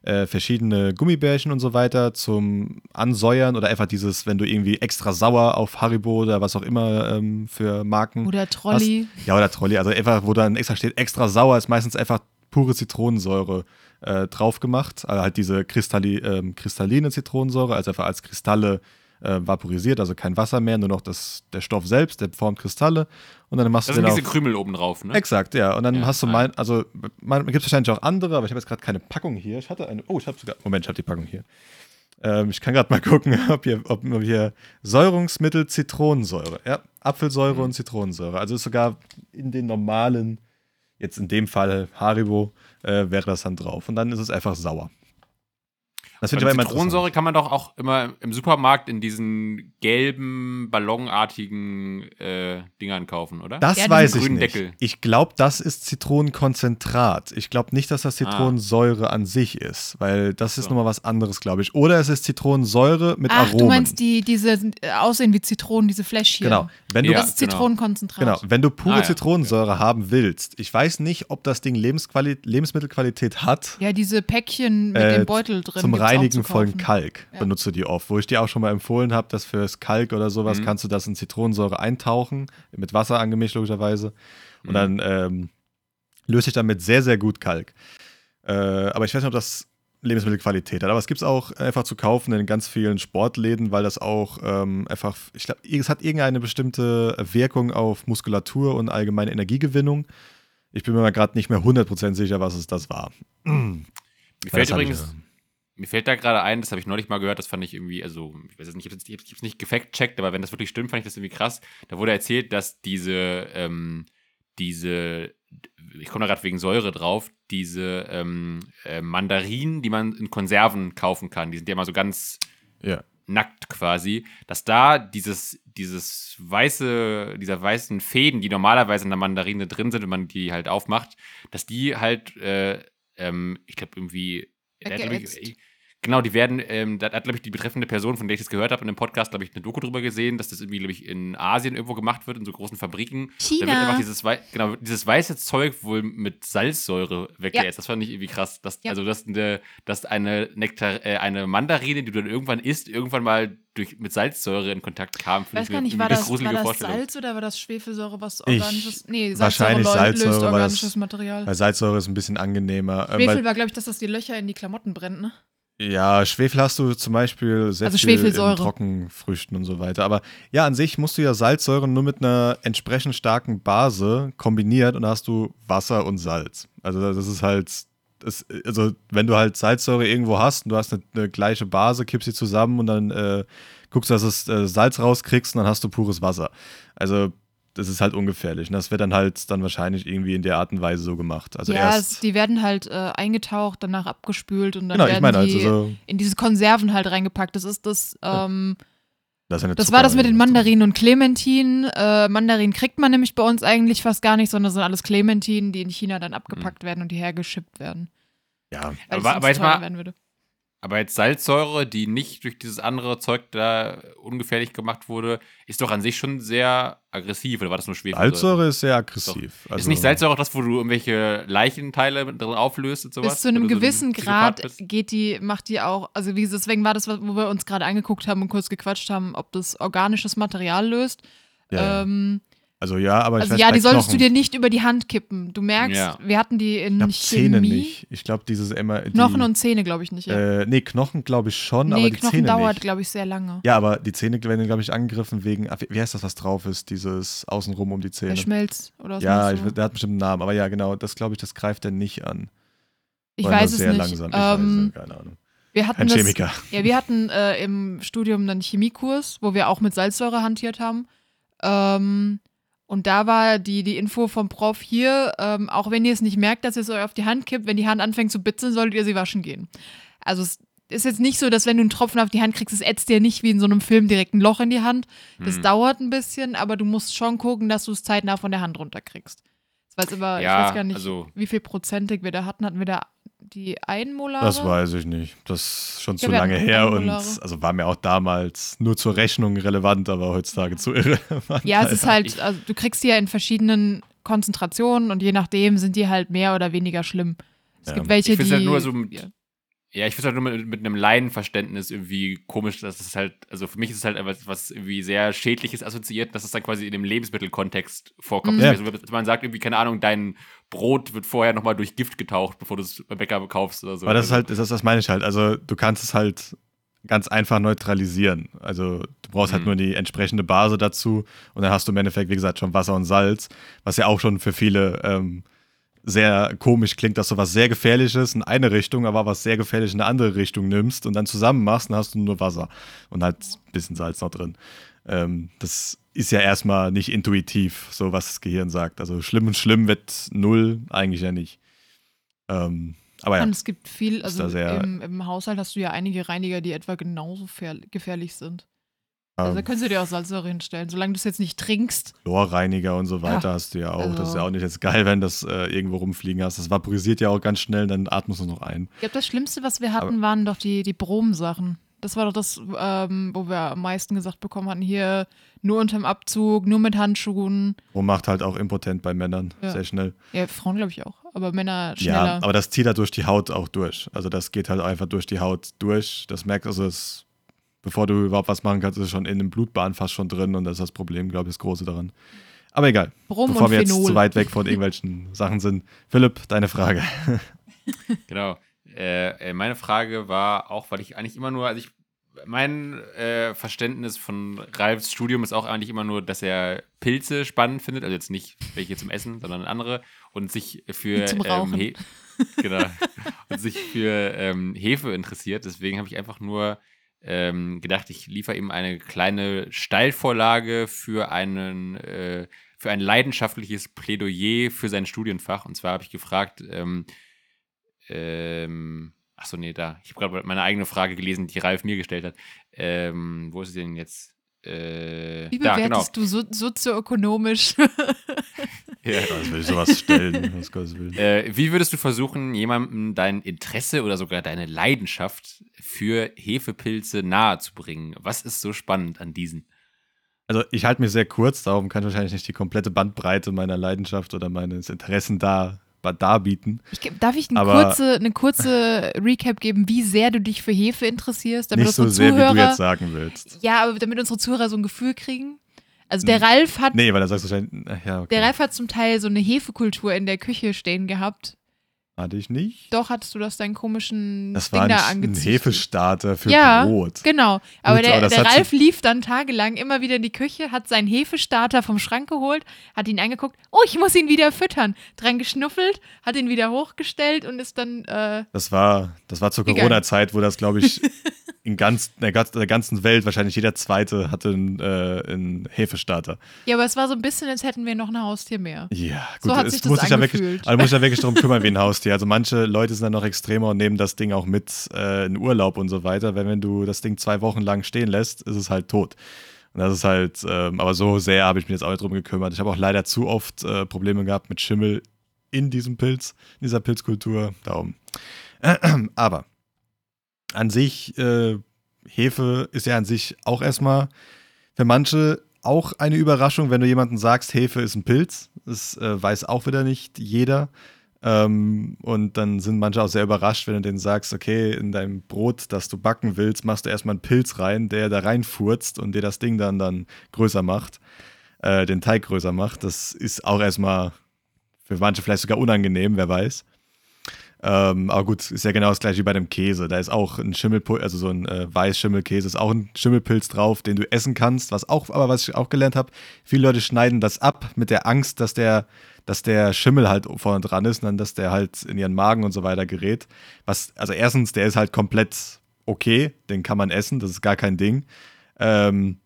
äh, verschiedene Gummibärchen und so weiter zum Ansäuern oder einfach dieses, wenn du irgendwie extra sauer auf Haribo oder was auch immer ähm, für Marken Oder Trolli. Ja, oder Trolli. Also einfach, wo dann extra steht, extra sauer, ist meistens einfach pure Zitronensäure äh, drauf gemacht. Also halt diese Kristalli ähm, kristalline Zitronensäure, also einfach als Kristalle äh, vaporisiert, also kein Wasser mehr, nur noch das, der Stoff selbst, der formt Kristalle. Und dann machst Das du sind den diese Krümel oben drauf, ne? Exakt, ja. Und dann Ja, hast du ah. mein, also man, gibt es wahrscheinlich auch andere, aber ich habe jetzt gerade keine Packung hier. Ich hatte eine, oh, ich habe sogar, Moment, ich habe die Packung hier. Ähm, ich kann gerade mal [LAUGHS] gucken, ob hier, ob hier Säurungsmittel Zitronensäure, ja, Apfelsäure Mhm. und Zitronensäure. Also ist sogar in den normalen, jetzt in dem Fall Haribo, äh, wäre das dann drauf. Und dann ist es einfach sauer. Das finde ich aber Und immer Zitronensäure kann man doch auch immer im Supermarkt in diesen gelben, ballonartigen äh, Dingern kaufen, oder? Das Ja, weiß ich nicht. Deckel. Ich glaube, das ist Zitronenkonzentrat. Ich glaube nicht, dass das Ah. Zitronensäure an sich ist, weil das ist So. nochmal was anderes, glaube ich. Oder es ist Zitronensäure mit Ach, Aromen. du meinst die, diese äh, aussehen wie Zitronen, diese Fläschchen. Genau. Wenn du, Ja, Das ist genau. Zitronenkonzentrat. genau, wenn du pure Ah, ja. Zitronensäure haben willst, ich weiß nicht, ob das Ding Lebensquali Lebensmittelqualität hat. Ja, diese Päckchen mit Äh, dem Beutel drin. Zum gibt's von kaufen. Kalk Ja. benutzt du die oft. Wo ich dir auch schon mal empfohlen habe, dass fürs Kalk oder sowas Mhm. kannst du das in Zitronensäure eintauchen, mit Wasser angemischt logischerweise. Und Mhm. dann ähm, löst sich damit sehr, sehr gut Kalk. Äh, aber ich weiß nicht, ob das Lebensmittelqualität hat. Aber es gibt es auch einfach zu kaufen in ganz vielen Sportläden, weil das auch ähm, einfach, ich glaube, es hat irgendeine bestimmte Wirkung auf Muskulatur und allgemeine Energiegewinnung. Ich bin mir gerade nicht mehr 100% sicher, was es das war. Mir fällt ich, übrigens, mir fällt da gerade ein, das habe ich neulich mal gehört, das fand ich irgendwie, also, ich weiß es nicht, ich habe es nicht gefact-checkt, aber wenn das wirklich stimmt, fand ich das irgendwie krass. Da wurde erzählt, dass diese, ähm, diese, ich komme da gerade wegen Säure drauf, diese ähm, äh, Mandarinen, die man in Konserven kaufen kann, die sind ja immer so ganz ja. nackt quasi, dass da dieses, dieses weiße, dieser weißen Fäden, die normalerweise in der Mandarine drin sind, wenn man die halt aufmacht, dass die halt, äh, ähm, ich glaube, irgendwie. Weggeätzt. Ich, genau, die werden, ähm, da hat, glaube ich, die betreffende Person, von der ich das gehört habe in dem Podcast, glaube ich, eine Doku drüber gesehen, dass das irgendwie, glaube ich, in Asien irgendwo gemacht wird, in so großen Fabriken. Da wird China. einfach dieses, wei genau, dieses weiße Zeug wohl mit Salzsäure weggeätzt. Das fand ich irgendwie krass. Dass, Ja. Also, dass eine, dass eine Nektar, äh, eine Mandarine, die du dann irgendwann isst, irgendwann mal durch, mit Salzsäure in Kontakt kam. Ich weiß ich gar nicht, war das, war das. Salz oder war das Schwefelsäure, was Ich- organisches? Nee, wahrscheinlich Salzsäure Salzsäure, löst weil das- organisches Material. Weil Salzsäure ist ein bisschen angenehmer. äh, Schwefel weil, war, glaube ich, dass das die Löcher in die Klamotten brennt, ne? Ja, Schwefel hast du zum Beispiel sehr Also viel in Trockenfrüchten und so weiter. Aber ja, an sich musst du ja Salzsäure nur mit einer entsprechend starken Base kombiniert und hast du Wasser und Salz. Also das ist halt, das, also wenn du halt Salzsäure irgendwo hast und du hast eine, eine gleiche Base, kippst sie zusammen und dann äh, guckst, dass du äh, Salz rauskriegst und dann hast du pures Wasser. Also das ist halt ungefährlich. Und das wird dann halt dann wahrscheinlich irgendwie in der Art und Weise so gemacht. Also ja, erst es, die werden halt äh, eingetaucht, danach abgespült und dann Genau, ich werden meine die also so, in diese Konserven halt reingepackt. Das ist das, ähm, Das, ist Das war das mit den. Mandarinen und Clementinen. Äh, Mandarinen kriegt man nämlich bei uns eigentlich fast gar nicht, sondern das sind alles Clementinen, die in China dann abgepackt werden und hierher geschippt werden. Ja, Weil Aber- aber jetzt teurer mal- werden würde. Aber jetzt Salzsäure, die nicht durch dieses andere Zeug da ungefährlich gemacht wurde, ist doch an sich schon sehr aggressiv. Oder war das nur Schwefelsäure? Salzsäure ist sehr aggressiv. Also, ist nicht Salzsäure auch das, wo du irgendwelche Leichenteile mit drin auflöst und sowas? Bis zu einem so ein gewissen Psychopath Grad bist? geht die, macht die auch, also wie, deswegen war das, wo wir uns gerade angeguckt haben und kurz gequatscht haben, ob das organisches Material löst. Ja, ja. Ähm, also ja, aber ich also weiß, ja, die solltest Knochen, du dir nicht über die Hand kippen. Du merkst, Ja. wir hatten die in Ich glaube, Chemie. Zähne nicht. Ich glaube, dieses immer. Die, Knochen und Zähne, glaube ich nicht. Ja. Äh, nee, Knochen glaube ich schon, nee, aber die Knochen Zähne dauert, glaube ich, sehr lange. Ja, aber die Zähne werden, glaube ich, angegriffen wegen. ach, Wie heißt das, was drauf ist? Dieses Außenrum um die Der Zähne. Schmelz oder was Ja, ich, der hat bestimmt einen Namen. Aber ja, genau, das glaube ich, das greift er nicht an. ich nur weiß es sehr nicht. langsam. Ich ähm, weiß, keine Ahnung. wir hatten Ein das, Chemiker. Ja, wir hatten äh, im Studium dann Chemiekurs, wo wir auch mit Salzsäure hantiert haben. Ähm, und da war die, die Info vom Prof hier, ähm, auch wenn ihr es nicht merkt, dass ihr es euch auf die Hand kippt, wenn die Hand anfängt zu bitzeln, solltet ihr sie waschen gehen. Also es ist jetzt nicht so, dass wenn du einen Tropfen auf die Hand kriegst, es ätzt dir nicht wie in so einem Film direkt ein Loch in die Hand. Das Hm. dauert ein bisschen, aber du musst schon gucken, dass du es zeitnah von der Hand runterkriegst. Das weiß aber, Ja, ich weiß gar nicht, also- wie viel prozentig wir da hatten. Hatten wir da die Einmolare? Das weiß ich nicht. Das ist schon Ja, zu lange her und Einmolare. also war mir auch damals nur zur Rechnung relevant, aber heutzutage zu irrelevant. Ja, es ist halt, also du kriegst die ja in verschiedenen Konzentrationen und je nachdem sind die halt mehr oder weniger schlimm. Es Ja. gibt welche, Ich find's die. halt nur so mit- ja. Ich finde es halt nur mit, mit einem Laienverständnis irgendwie komisch, dass es halt, also für mich ist es halt etwas, was irgendwie sehr Schädliches assoziiert, dass es dann quasi in dem Lebensmittelkontext vorkommt. Mhm. Also, man sagt irgendwie, keine Ahnung, dein Brot wird vorher nochmal durch Gift getaucht, bevor du es beim Bäcker kaufst oder so. Aber das ist halt, das, das meine ich halt. Also du kannst es halt ganz einfach neutralisieren. Also du brauchst halt Mhm. nur die entsprechende Base dazu und dann hast du im Endeffekt, wie gesagt, schon Wasser und Salz, was ja auch schon für viele ähm, sehr komisch klingt, dass du was sehr Gefährliches in eine Richtung, aber was sehr gefährlich in eine andere Richtung nimmst und dann zusammen machst, dann hast du nur Wasser und halt ein bisschen Salz noch drin. Ähm, das ist ja erstmal nicht intuitiv, so was das Gehirn sagt. Also schlimm und schlimm wird null eigentlich ja nicht. Ähm, aber ja. Und es gibt viel, also im, im Haushalt hast du ja einige Reiniger, die etwa genauso gefährlich sind. Also da könntest du dir auch Salzsäure hinstellen, solange du es jetzt nicht trinkst. Chlorreiniger und so weiter Ja, hast du ja auch. das ist also- ja auch nicht jetzt geil, wenn das äh, irgendwo rumfliegen hast. Das vaporisiert ja auch ganz schnell, dann atmest du noch ein. Ich glaube, das Schlimmste, was wir hatten, waren doch die, die Brom-Sachen. Das war doch das, ähm, wo wir am meisten gesagt bekommen hatten, hier nur unterm Abzug, nur mit Handschuhen. Rum macht halt auch impotent bei Männern Ja. sehr schnell. Ja, Frauen glaube ich auch, aber Männer schneller. Ja, aber das zieht halt durch die Haut auch durch. Also das geht halt einfach durch die Haut durch. Das merkt also, es, bevor du überhaupt was machen kannst, ist es schon in den Blutbahn fast schon drin und das ist das Problem, glaube ich, das Große daran. Aber egal, Brom bevor wir jetzt zu weit weg von irgendwelchen [LAUGHS] Sachen sind. Philipp, deine Frage. [LAUGHS] Genau. Äh, äh, meine Frage war auch, weil ich eigentlich immer nur, also ich, mein äh, Verständnis von Ralfs Studium ist auch eigentlich immer nur, dass er Pilze spannend findet, also jetzt nicht welche zum Essen, sondern andere und sich für zum Rauchen. Ähm, [LAUGHS] genau, und sich für ähm, Hefe interessiert. Deswegen habe ich einfach nur ähm, gedacht, ich liefere ihm eine kleine Steilvorlage für einen äh, für ein leidenschaftliches Plädoyer für sein Studienfach. Und zwar habe ich gefragt, ähm, ähm, achso, nee, da. Ich habe gerade meine eigene Frage gelesen, die Ralf mir gestellt hat. Ähm, wo ist sie denn jetzt? Äh, Wie da, genau. bewertest du so, sozioökonomisch? [LAUGHS] Ja. Was will ich sowas stellen? Was Gottes Willen. Äh, wie würdest du versuchen, jemandem dein Interesse oder sogar deine Leidenschaft für Hefepilze nahezubringen? Was ist so spannend an diesen? Also ich halte mich sehr kurz, darum kann ich wahrscheinlich nicht die komplette Bandbreite meiner Leidenschaft oder meines Interessen da darbieten. Ich, darf ich eine Aber- kurze, eine kurze Recap geben, wie sehr du dich für Hefe interessierst? Damit nicht so unsere sehr, Zuhörer, wie du jetzt sagen willst. Ja, aber damit unsere Zuhörer so ein Gefühl kriegen. Also der Ralf hat, Nee, weil dann sagst du wahrscheinlich, ach ja, okay. der Ralf hat zum Teil so eine Hefekultur in der Küche stehen gehabt. Hatte ich nicht. Doch hattest du das deinen komischen Das Ding war ein, da ein. Hefestarter für Ja, Brot. Genau. Aber Gut, der, aber der Ralf lief dann tagelang immer wieder in die Küche, hat seinen Hefestarter vom Schrank geholt, hat ihn angeguckt, oh, ich muss ihn wieder füttern. Dran geschnuffelt, hat ihn wieder hochgestellt und ist dann, äh, Das war, das war zur. Corona-Zeit, wo das, glaube ich, [LAUGHS] in ganz, der, ganz- der ganzen Welt wahrscheinlich jeder Zweite hatte einen, äh, einen Hefestarter. Ja, aber es war so ein bisschen, als hätten wir noch ein Haustier mehr. Ja, So hat es sich das muss ja wirklich, angefühlt. also muss sich ja wirklich darum kümmern wie ein [LAUGHS] Haustier. Also manche Leute sind dann noch extremer und nehmen das Ding auch mit äh, in Urlaub und so weiter. Wenn, wenn du das Ding zwei Wochen lang stehen lässt, ist es halt tot. Und das ist halt, ähm, aber so sehr habe ich mich jetzt auch nicht drum gekümmert. Ich habe auch leider zu oft äh, Probleme gehabt mit Schimmel in diesem Pilz, in dieser Pilzkultur. Darum. [CLEARS THROAT] aber an sich, äh, Hefe ist ja an sich auch erstmal für manche auch eine Überraschung, wenn du jemanden sagst, Hefe ist ein Pilz. Das äh, weiß auch wieder nicht jeder. Ähm, und dann sind manche auch sehr überrascht, wenn du denen sagst, okay, in deinem Brot, das du backen willst, machst du erstmal einen Pilz rein, der da reinfurzt und dir das Ding dann, dann größer macht, äh, den Teig größer macht. Das ist auch erstmal für manche vielleicht sogar unangenehm, wer weiß. Ähm, aber gut, ist ja genau das gleiche wie bei dem Käse. Da ist auch ein Schimmelpilz, also so ein äh, Weißschimmelkäse, ist auch ein Schimmelpilz drauf, den du essen kannst. Was auch, aber was ich auch gelernt habe, viele Leute schneiden das ab mit der Angst, dass der, dass der Schimmel halt vorne dran ist und dann, dass der halt in ihren Magen und so weiter gerät. Was, also erstens, der ist halt komplett okay, den kann man essen, das ist gar kein Ding. Ähm,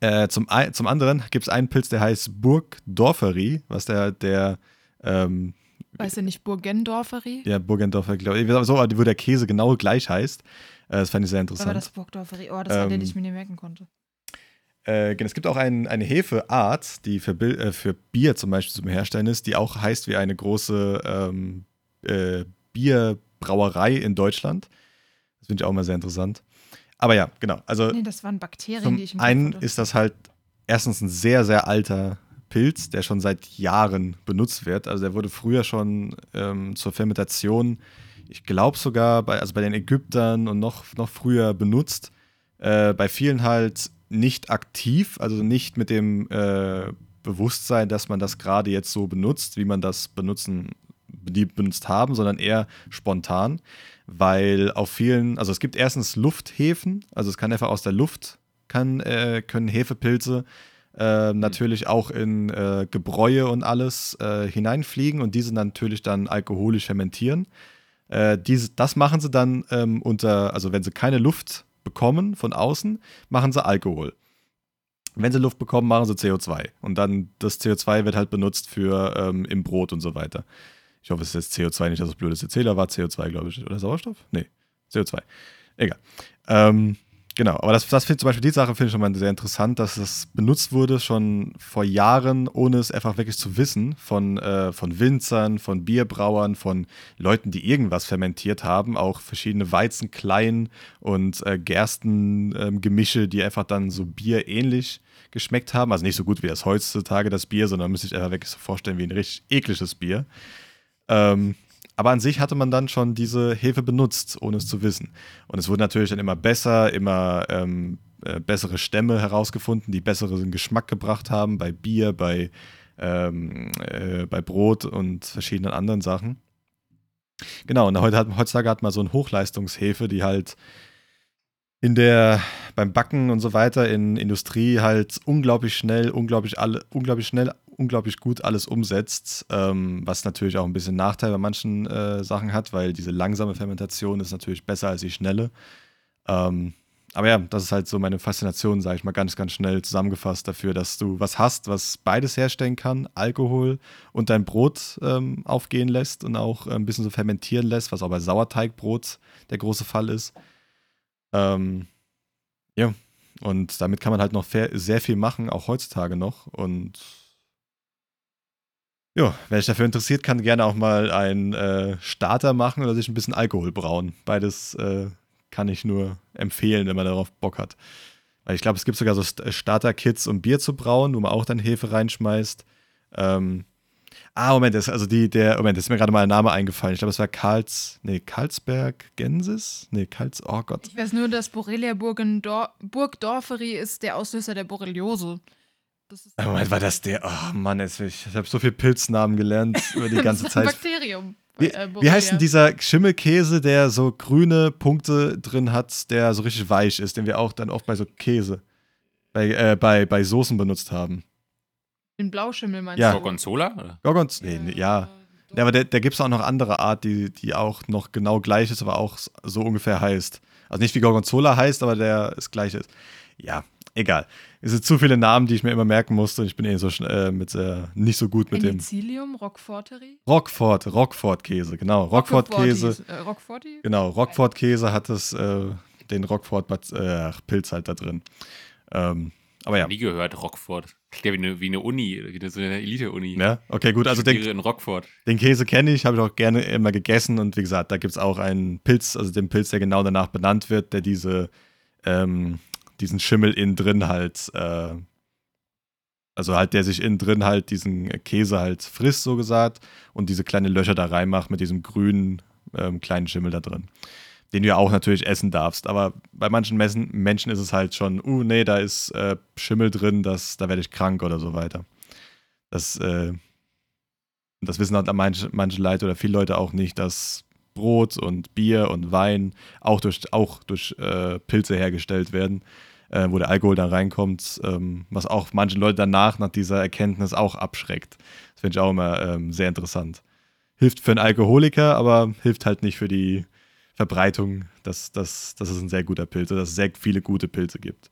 äh, zum, zum anderen gibt es einen Pilz, der heißt Burgdorferi, was der, der ähm, Weißt du nicht, Burgendorferi? ja, Burgendorfer, glaube ich. So, wo der Käse genau gleich heißt. Äh, das fand ich sehr Oder war das interessant. Burgdorferi? Oh, das war der, den Ähm, ich mir nicht merken konnte. Äh, genau, es gibt auch ein, eine Hefeart, die für, äh, für Bier zum Beispiel zum Herstellen ist, die auch heißt wie eine große ähm, äh, Bierbrauerei in Deutschland. Das finde ich auch mal sehr interessant. Aber ja, genau. Also Nee, das waren Bakterien, die ich im einen hatte. ist das halt erstens ein sehr, sehr alter Pilz, der schon seit Jahren benutzt wird. Also der wurde früher schon ähm, zur Fermentation, ich glaube sogar bei, also bei den Ägyptern und noch, noch früher benutzt. Äh, bei vielen halt nicht aktiv, also nicht mit dem äh, Bewusstsein, dass man das gerade jetzt so benutzt, wie man das benutzen, die benutzt haben, sondern eher spontan, weil auf vielen, also es gibt erstens Lufthäfen, also es kann einfach aus der Luft, kann, äh, können Hefepilze äh, natürlich auch in äh, Gebräue und alles äh, hineinfliegen und diese natürlich dann alkoholisch fermentieren. Äh, diese, das machen sie dann ähm, unter, also wenn sie keine Luft bekommen von außen, machen sie Alkohol. Wenn sie Luft bekommen, machen sie CO2. Und dann das CO2 wird halt benutzt für ähm, im Brot und so weiter. Ich hoffe, es ist jetzt CO2 nicht, dass es blödes Erzähler war. CO2, glaube ich. Oder Sauerstoff? Nee, CO2. Egal. Ähm, genau, aber das, das finde zum Beispiel die Sache finde ich schon mal sehr interessant, dass das benutzt wurde schon vor Jahren, ohne es einfach wirklich zu wissen, von, äh, von Winzern, von Bierbrauern, von Leuten, die irgendwas fermentiert haben, auch verschiedene Weizenkleien und äh, Gerstengemische, die einfach dann so bierähnlich geschmeckt haben. Also nicht so gut wie das heutzutage, das Bier, sondern müsste ich einfach wirklich so vorstellen wie ein richtig ekliges Bier. Ähm, aber an sich hatte man dann schon diese Hefe benutzt, ohne es zu wissen. Und es wurde natürlich dann immer besser, immer ähm, äh, bessere Stämme herausgefunden, die besseren Geschmack gebracht haben bei Bier, bei, ähm, äh, bei Brot und verschiedenen anderen Sachen. Genau, und heute hat, heutzutage hat man so eine Hochleistungshefe, die halt in der, beim Backen und so weiter in Industrie halt unglaublich schnell, unglaublich alle, unglaublich schnell, unglaublich gut alles umsetzt, ähm, was natürlich auch ein bisschen Nachteil bei manchen äh, Sachen hat, weil diese langsame Fermentation ist natürlich besser als die schnelle. Ähm, aber ja, das ist halt so meine Faszination, sage ich mal ganz, ganz schnell zusammengefasst dafür, dass du was hast, was beides herstellen kann, Alkohol und dein Brot ähm, aufgehen lässt und auch ein bisschen so fermentieren lässt, was auch bei Sauerteigbrot der große Fall ist. Ähm, ja, und damit kann man halt noch sehr viel machen, auch heutzutage noch. Und ja, wer sich dafür interessiert, kann gerne auch mal einen äh, Starter machen oder sich ein bisschen Alkohol brauen. Beides äh, kann ich nur empfehlen, wenn man darauf Bock hat. Weil ich glaube, es gibt sogar so St- Starter-Kits, um Bier zu brauen, wo man auch dann Hefe reinschmeißt. Ähm, ah, Moment, das, also die, der, Moment, das ist mir gerade mal ein Name eingefallen. Ich glaube, es war Karls, nee, Karlsberg Gensis? Nee, Karls, oh Gott. Ich weiß nur, dass Borrelia Burgdorferi ist der Auslöser der Borreliose. Das ist Moment, war das der? Oh Mann, jetzt, ich, ich habe so viele Pilznamen gelernt über die [LAUGHS] ganze das ist ein Zeit. Bakterium. Wie, Äh, wie heißt denn dieser Schimmelkäse, der so grüne Punkte drin hat, der so richtig weich ist, den wir auch dann oft bei so Käse, bei, äh, bei, bei Soßen benutzt haben? Den Blauschimmel meinst Ja. du? Gorgonzola? Oder? Gorgons? Nee, nee, ja. Ja, aber da, da gibt es auch noch andere Art, die, die auch noch genau gleich ist, aber auch so ungefähr heißt. Also nicht wie Gorgonzola heißt, aber der das gleiche ist. Ja, egal. Es sind zu viele Namen, die ich mir immer merken musste. Ich bin eh so äh, mit äh, nicht so gut mit dem Penicillium, Roqueforterie? Roquefort, Roquefort-Käse, genau. Roquefort-Käse. Äh? Genau, Roquefort-Käse hat es, äh, den Roquefort-Pilz halt da drin. Ähm, aber ja. Nie gehört, Rockford. Klingt wie eine, wie eine Uni, wie eine, so eine Elite-Uni. Ja, okay, gut. Also den, in Rockford. den Käse kenne ich, habe ich auch gerne immer gegessen. Und wie gesagt, da gibt es auch einen Pilz, also den Pilz, der genau danach benannt wird, der diese, ähm, diesen Schimmel innen drin halt, äh, also halt, der sich innen drin halt diesen Käse halt frisst, so gesagt, und diese kleinen Löcher da reinmacht mit diesem grünen ähm, kleinen Schimmel da drin den du ja auch natürlich essen darfst. Aber bei manchen Messen, Menschen ist es halt schon, uh, nee, da ist äh, Schimmel drin, das, da werde ich krank oder so weiter. Das, äh, das wissen halt manche, manche Leute oder viele Leute auch nicht, dass Brot und Bier und Wein auch durch, auch durch äh, Pilze hergestellt werden, äh, wo der Alkohol dann reinkommt, ähm, was auch manche Leute danach, nach dieser Erkenntnis, auch abschreckt. Das finde ich auch immer ähm, sehr interessant. Hilft für einen Alkoholiker, aber hilft halt nicht für die Verbreitung, dass, dass, dass es ein sehr guter Pilz ist, dass es sehr viele gute Pilze gibt.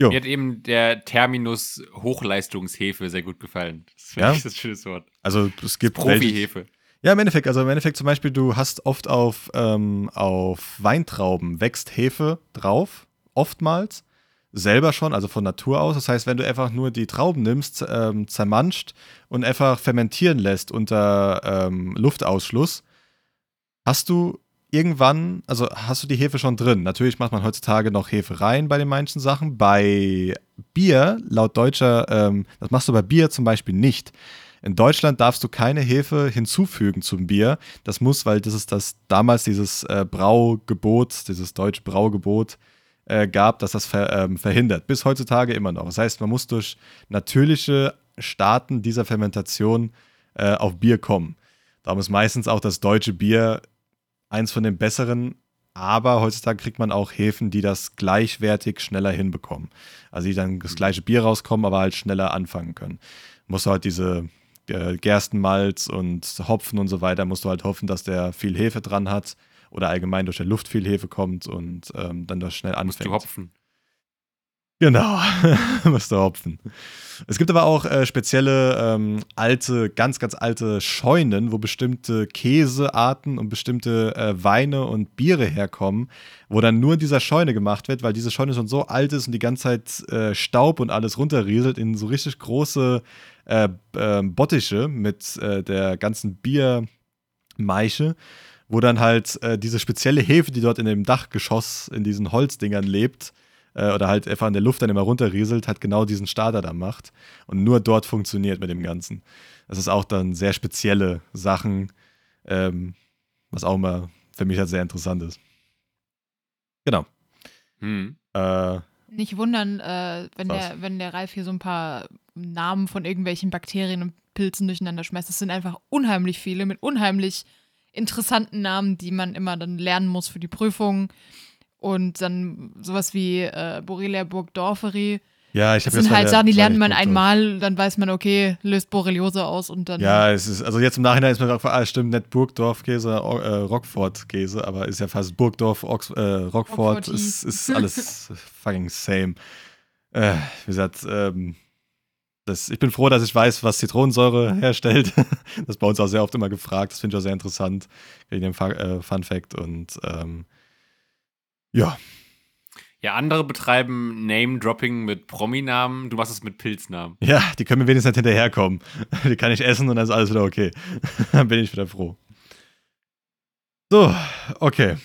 Jo. Mir hat eben der Terminus Hochleistungshefe sehr gut gefallen. Das finde Ja? ich das schönes Wort. Also es gibt Profi-Hefe. Ja, im Endeffekt, also im Endeffekt zum Beispiel, du hast oft auf, ähm, auf Weintrauben wächst Hefe drauf, oftmals, selber schon, also von Natur aus. Das heißt, wenn du einfach nur die Trauben nimmst, ähm, zermanscht und einfach fermentieren lässt unter ähm, Luftausschluss, hast du irgendwann, also hast du die Hefe schon drin. Natürlich macht man heutzutage noch Hefe rein bei den manchen Sachen. Bei Bier, laut deutscher, ähm, das machst du bei Bier zum Beispiel nicht. In Deutschland darfst du keine Hefe hinzufügen zum Bier. Das muss, weil das ist das damals dieses äh, Braugebot, dieses deutsche Braugebot äh, gab, das das ver, ähm, verhindert. Bis heutzutage immer noch. Das heißt, man muss durch natürliche Staaten dieser Fermentation äh, auf Bier kommen. Darum ist meistens auch das deutsche Bier eins von den besseren, aber heutzutage kriegt man auch Hefen, die das gleichwertig schneller hinbekommen. Also die dann das gleiche Bier rauskommen, aber halt schneller anfangen können. Musst du halt diese Gerstenmalz und Hopfen und so weiter, musst du halt hoffen, dass der viel Hefe dran hat oder allgemein durch die Luft viel Hefe kommt und ähm, dann das schnell Musst anfängt. du hopfen. Genau, [LAUGHS] musst du hopfen. Es gibt aber auch äh, spezielle ähm, alte, ganz, ganz alte Scheunen, wo bestimmte Käsearten und bestimmte äh, Weine und Biere herkommen, wo dann nur in dieser Scheune gemacht wird, weil diese Scheune schon so alt ist und die ganze Zeit äh, Staub und alles runterrieselt in so richtig große äh, äh, Bottiche mit äh, der ganzen Biermeiche, wo dann halt äh, diese spezielle Hefe, die dort in dem Dachgeschoss in diesen Holzdingern lebt, äh, oder halt einfach in der Luft dann immer runterrieselt, hat genau diesen Starter da macht und nur dort funktioniert mit dem Ganzen. Das ist auch dann sehr spezielle Sachen, ähm, was auch immer für mich halt sehr interessant ist. Genau. Hm. Äh, Nicht wundern, äh, wenn, Was? der, wenn der Ralf hier so ein paar Namen von irgendwelchen Bakterien und Pilzen durcheinander schmeißt. Es sind einfach unheimlich viele mit unheimlich interessanten Namen, die man immer dann lernen muss für die Prüfung. Und dann sowas wie äh, Borrelia burgdorferi. ja, ich Das habe sind halt Sachen, die lernt man einmal. dann weiß man, okay, löst Borreliose aus und dann. Ja, es ist, also jetzt im Nachhinein ist mir auch, ah, stimmt, nicht Burgdorf-Käse, äh, Rockford-Käse, aber ist ja fast Burgdorf, Ox, äh, Rockford, ist, ist alles [LAUGHS] fucking same. Äh, wie gesagt, ähm, das, ich bin froh, dass ich weiß, was Zitronensäure herstellt. [LAUGHS] das ist bei uns auch sehr oft immer gefragt. Das finde ich auch sehr interessant, wegen dem äh, Fun Fact. Und ähm, ja, Ja, andere betreiben Name-Dropping mit Prominamen. Du machst es mit Pilznamen. ja, die können mir wenigstens nicht hinterherkommen. [LAUGHS] Die kann ich essen und dann ist alles wieder okay. [LAUGHS] dann bin ich wieder froh. So, okay.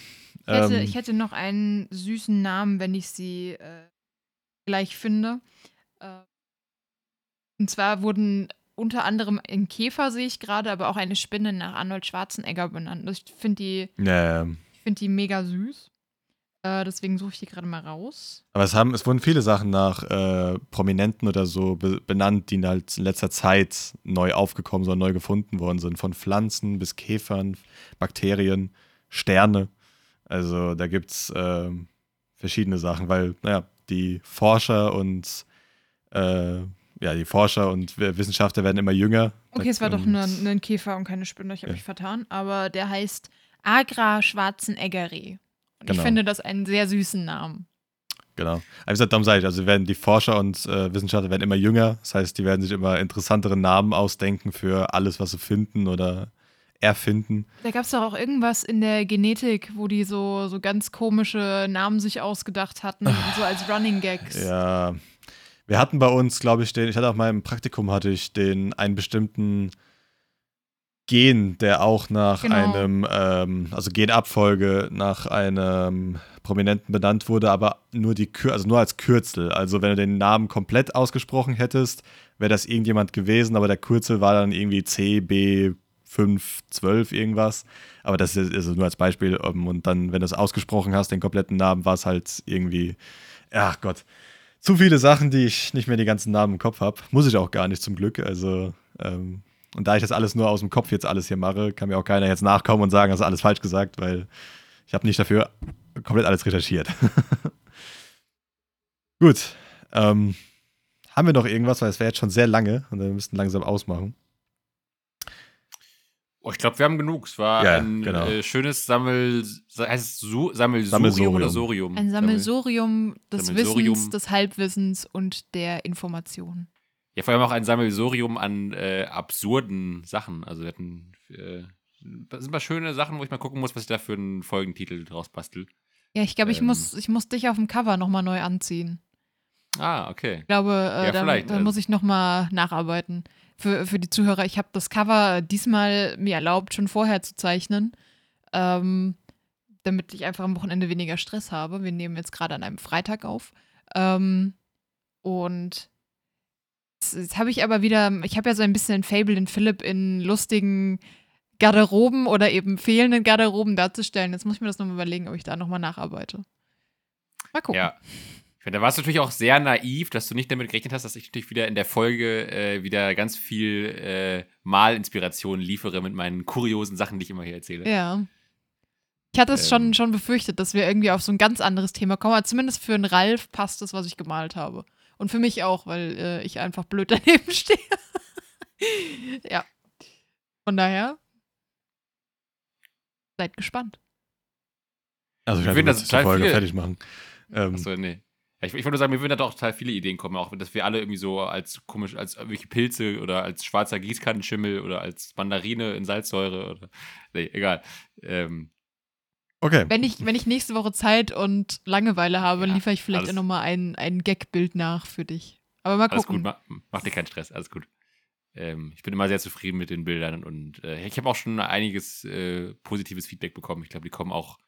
Ich hätte, Ähm, ich hätte noch einen süßen Namen, wenn ich sie äh, gleich finde. Äh, und zwar wurden unter anderem ein Käfer, sehe ich gerade, aber auch eine Spinne nach Arnold Schwarzenegger benannt. Ich finde die, ja, ich find die mega süß. Äh, deswegen suche ich die gerade mal raus. Aber es, haben, es wurden viele Sachen nach äh, Prominenten oder so be benannt, die halt in letzter Zeit neu aufgekommen sind, neu gefunden worden sind. Von Pflanzen bis Käfern, Bakterien, Sterne. Also da gibt es ähm, verschiedene Sachen, weil, naja, die Forscher und äh, ja, die Forscher und Wissenschaftler werden immer jünger. Okay, es war doch nur ein, ein Käfer und keine Spinne, ich habe Ja. mich vertan. Aber der heißt Agra Schwarzeneggeri. Und Genau. ich finde das einen sehr süßen Namen. Genau. Aber wie gesagt, darum sage ich, also werden die Forscher und äh, Wissenschaftler werden immer jünger. Das heißt, die werden sich immer interessantere Namen ausdenken für alles, was sie finden oder erfinden. Da gab es doch auch irgendwas in der Genetik, wo die so, so ganz komische Namen sich ausgedacht hatten, [LAUGHS] so als Running Gags. Ja. Wir hatten bei uns, glaube ich, den, ich hatte auch mal im Praktikum hatte ich den einen bestimmten Gen, der auch nach Genau. einem, ähm, also Genabfolge nach einem Prominenten benannt wurde, aber nur die Kür also nur als Kürzel. Also wenn du den Namen komplett ausgesprochen hättest, wäre das irgendjemand gewesen, aber der Kürzel war dann irgendwie CB512 irgendwas. Aber das ist also nur als Beispiel. ähm, Und dann, wenn du es ausgesprochen hast, den kompletten Namen, war es halt irgendwie, ach Gott, zu viele Sachen, die ich nicht mehr die ganzen Namen im Kopf habe. Muss ich auch gar nicht zum Glück. Also, ähm, und da ich das alles nur aus dem Kopf jetzt alles hier mache, kann mir auch keiner jetzt nachkommen und sagen, hast du alles falsch gesagt, weil ich habe nicht dafür komplett alles recherchiert. [LAUGHS] Gut. Ähm, haben wir noch irgendwas, weil es wäre jetzt schon sehr lange und wir müssten langsam ausmachen. Oh, ich glaube, wir haben genug. Es war Ja, ein genau. äh, schönes Sammel. Heißt es Su Sammelsurium Sammelsurium. oder Sorium? Ein Sammelsurium des Sammelsurium. Wissens, des Halbwissens und der Information. Ja, vor allem auch ein Sammelsurium an äh, absurden Sachen. Also wir hatten äh, das sind mal schöne Sachen, wo ich mal gucken muss, was ich da für einen Folgentitel draus bastel. Ja, ich glaube, ich, Ähm. muss, ich muss dich auf dem Cover nochmal neu anziehen. Ah, okay. Ich glaube, äh, Ja, da, vielleicht, da also- muss ich nochmal nacharbeiten. Für, für die Zuhörer, ich habe das Cover diesmal mir erlaubt, schon vorher zu zeichnen, ähm, damit ich einfach am Wochenende weniger Stress habe. Wir nehmen jetzt gerade an einem Freitag auf. Ähm, und jetzt, jetzt habe ich aber wieder, ich habe ja so ein bisschen ein Fable in Philipp in lustigen Garderoben oder eben fehlenden Garderoben darzustellen. Jetzt muss ich mir das nochmal überlegen, ob ich da nochmal nacharbeite. Mal gucken. Ja. Ich finde, da warst du natürlich auch sehr naiv, dass du nicht damit gerechnet hast, dass ich natürlich wieder in der Folge äh, wieder ganz viel äh, Malinspiration liefere mit meinen kuriosen Sachen, die ich immer hier erzähle. Ja. Ich hatte es Ähm. schon, schon befürchtet, dass wir irgendwie auf so ein ganz anderes Thema kommen. Aber zumindest für einen Ralf passt das, was ich gemalt habe. Und für mich auch, weil äh, ich einfach blöd daneben [LAUGHS] stehe. ja. Von daher, seid gespannt. Also ich Ich werde finde, das total Folge viele- fertig machen. Ähm, Achso, nee. Ich, ich wollte nur sagen, mir würden da doch total viele Ideen kommen, auch dass wir alle irgendwie so als komisch, als irgendwelche Pilze oder als schwarzer Gießkannenschimmel oder als Mandarine in Salzsäure oder. Nee, egal. Ähm, okay. Wenn ich, wenn ich nächste Woche Zeit und Langeweile habe, Ja, liefere ich vielleicht alles- auch nochmal ein, ein Gag-Bild nach für dich. Aber mal alles gucken. gut, mach, mach dir keinen Stress, alles gut. Ähm, ich bin immer sehr zufrieden mit den Bildern und äh, ich habe auch schon einiges äh, positives Feedback bekommen. Ich glaube, die kommen auch,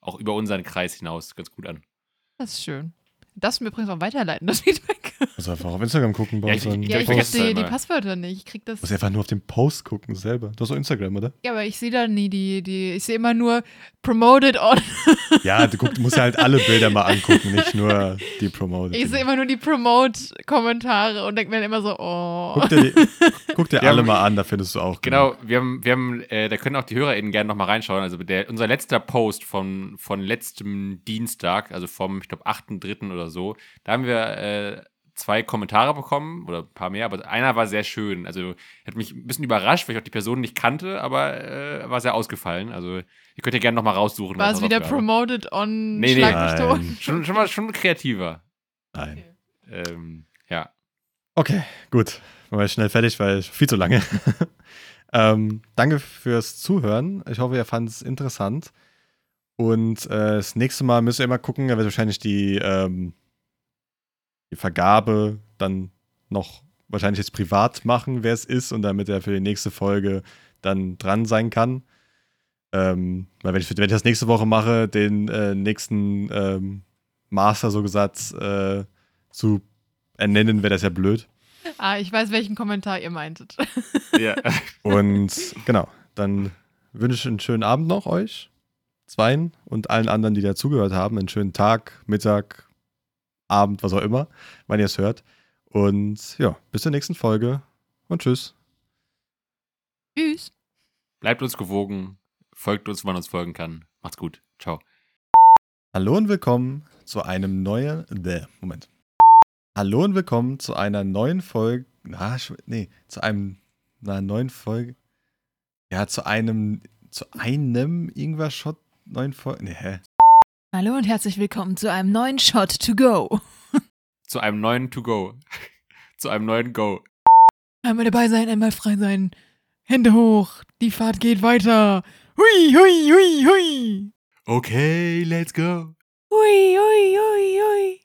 auch über unseren Kreis hinaus ganz gut an. Das ist schön. Das mir übrigens auch weiterleiten, das Feedback. Muss einfach auf Instagram gucken bei Ja, uns. ich- Ja, ich vergesse die immer. Passwörter nicht. Ich krieg das. Muss einfach nur auf den Post gucken selber. Du hast doch Instagram, oder? Ja, aber ich sehe da nie die, die. Ich sehe immer nur promoted on. [LAUGHS] Ja, du, guck, du musst ja halt alle Bilder mal angucken, nicht nur die Promoted. Ich sehe immer nur die Promote-Kommentare und denke mir dann immer so, oh. Guck dir, die, [LAUGHS] guck dir alle haben- mal an, da findest du auch. Genau, wir haben, wir haben, äh, da können auch die HörerInnen gerne nochmal reinschauen. Also der, unser letzter Post von, von letztem Dienstag, also vom, ich glaube, 8.3. oder so, da haben wir äh, zwei Kommentare bekommen oder ein paar mehr, aber einer war sehr schön. Also hat mich ein bisschen überrascht, weil ich auch die Person nicht kannte, aber äh, war sehr ausgefallen. Also ihr könnt ja gerne nochmal raussuchen. War es wieder promoted on Nee, nee. Schon, schon mal schon kreativer. Nein. Ähm, ja. Okay, gut. Machen wir schnell fertig, weil viel zu lange. [LAUGHS] ähm, danke fürs Zuhören. Ich hoffe, ihr fandet es interessant. Und äh, das nächste Mal müsst ihr immer gucken, da wird wahrscheinlich die, ähm, die Vergabe dann noch wahrscheinlich jetzt privat machen, wer es ist, und damit er für die nächste Folge dann dran sein kann. Ähm, weil wenn ich, wenn ich das nächste Woche mache, den äh, nächsten ähm, Master so gesagt äh, zu ernennen, wäre das ja blöd. Ah, ich weiß, welchen Kommentar ihr meintet. [LAUGHS] ja. Und genau, dann wünsche ich einen schönen Abend noch euch, zweien und allen anderen, die dazugehört haben. Einen schönen Tag, Mittag, Abend, was auch immer, wann ihr es hört. Und ja, bis zur nächsten Folge und tschüss. Tschüss. Bleibt uns gewogen, folgt uns, wann uns folgen kann. Macht's gut. Ciao. Hallo und willkommen zu einem neuen. Bäh, Moment. Hallo und willkommen zu einer neuen Folge. Na, nee, zu einem einer neuen Folge. Ja, zu einem. Zu einem Ingwer-Shot neuen Folge. Nee, hä? Hallo und herzlich willkommen zu einem neuen Shot to go. [LAUGHS] Zu einem neuen To-Go. [LAUGHS] Zu einem neuen Go. Einmal dabei sein, einmal frei sein. Hände hoch, die Fahrt geht weiter. Hui, hui, hui, hui. Okay, let's go. Hui, hui, hui, hui.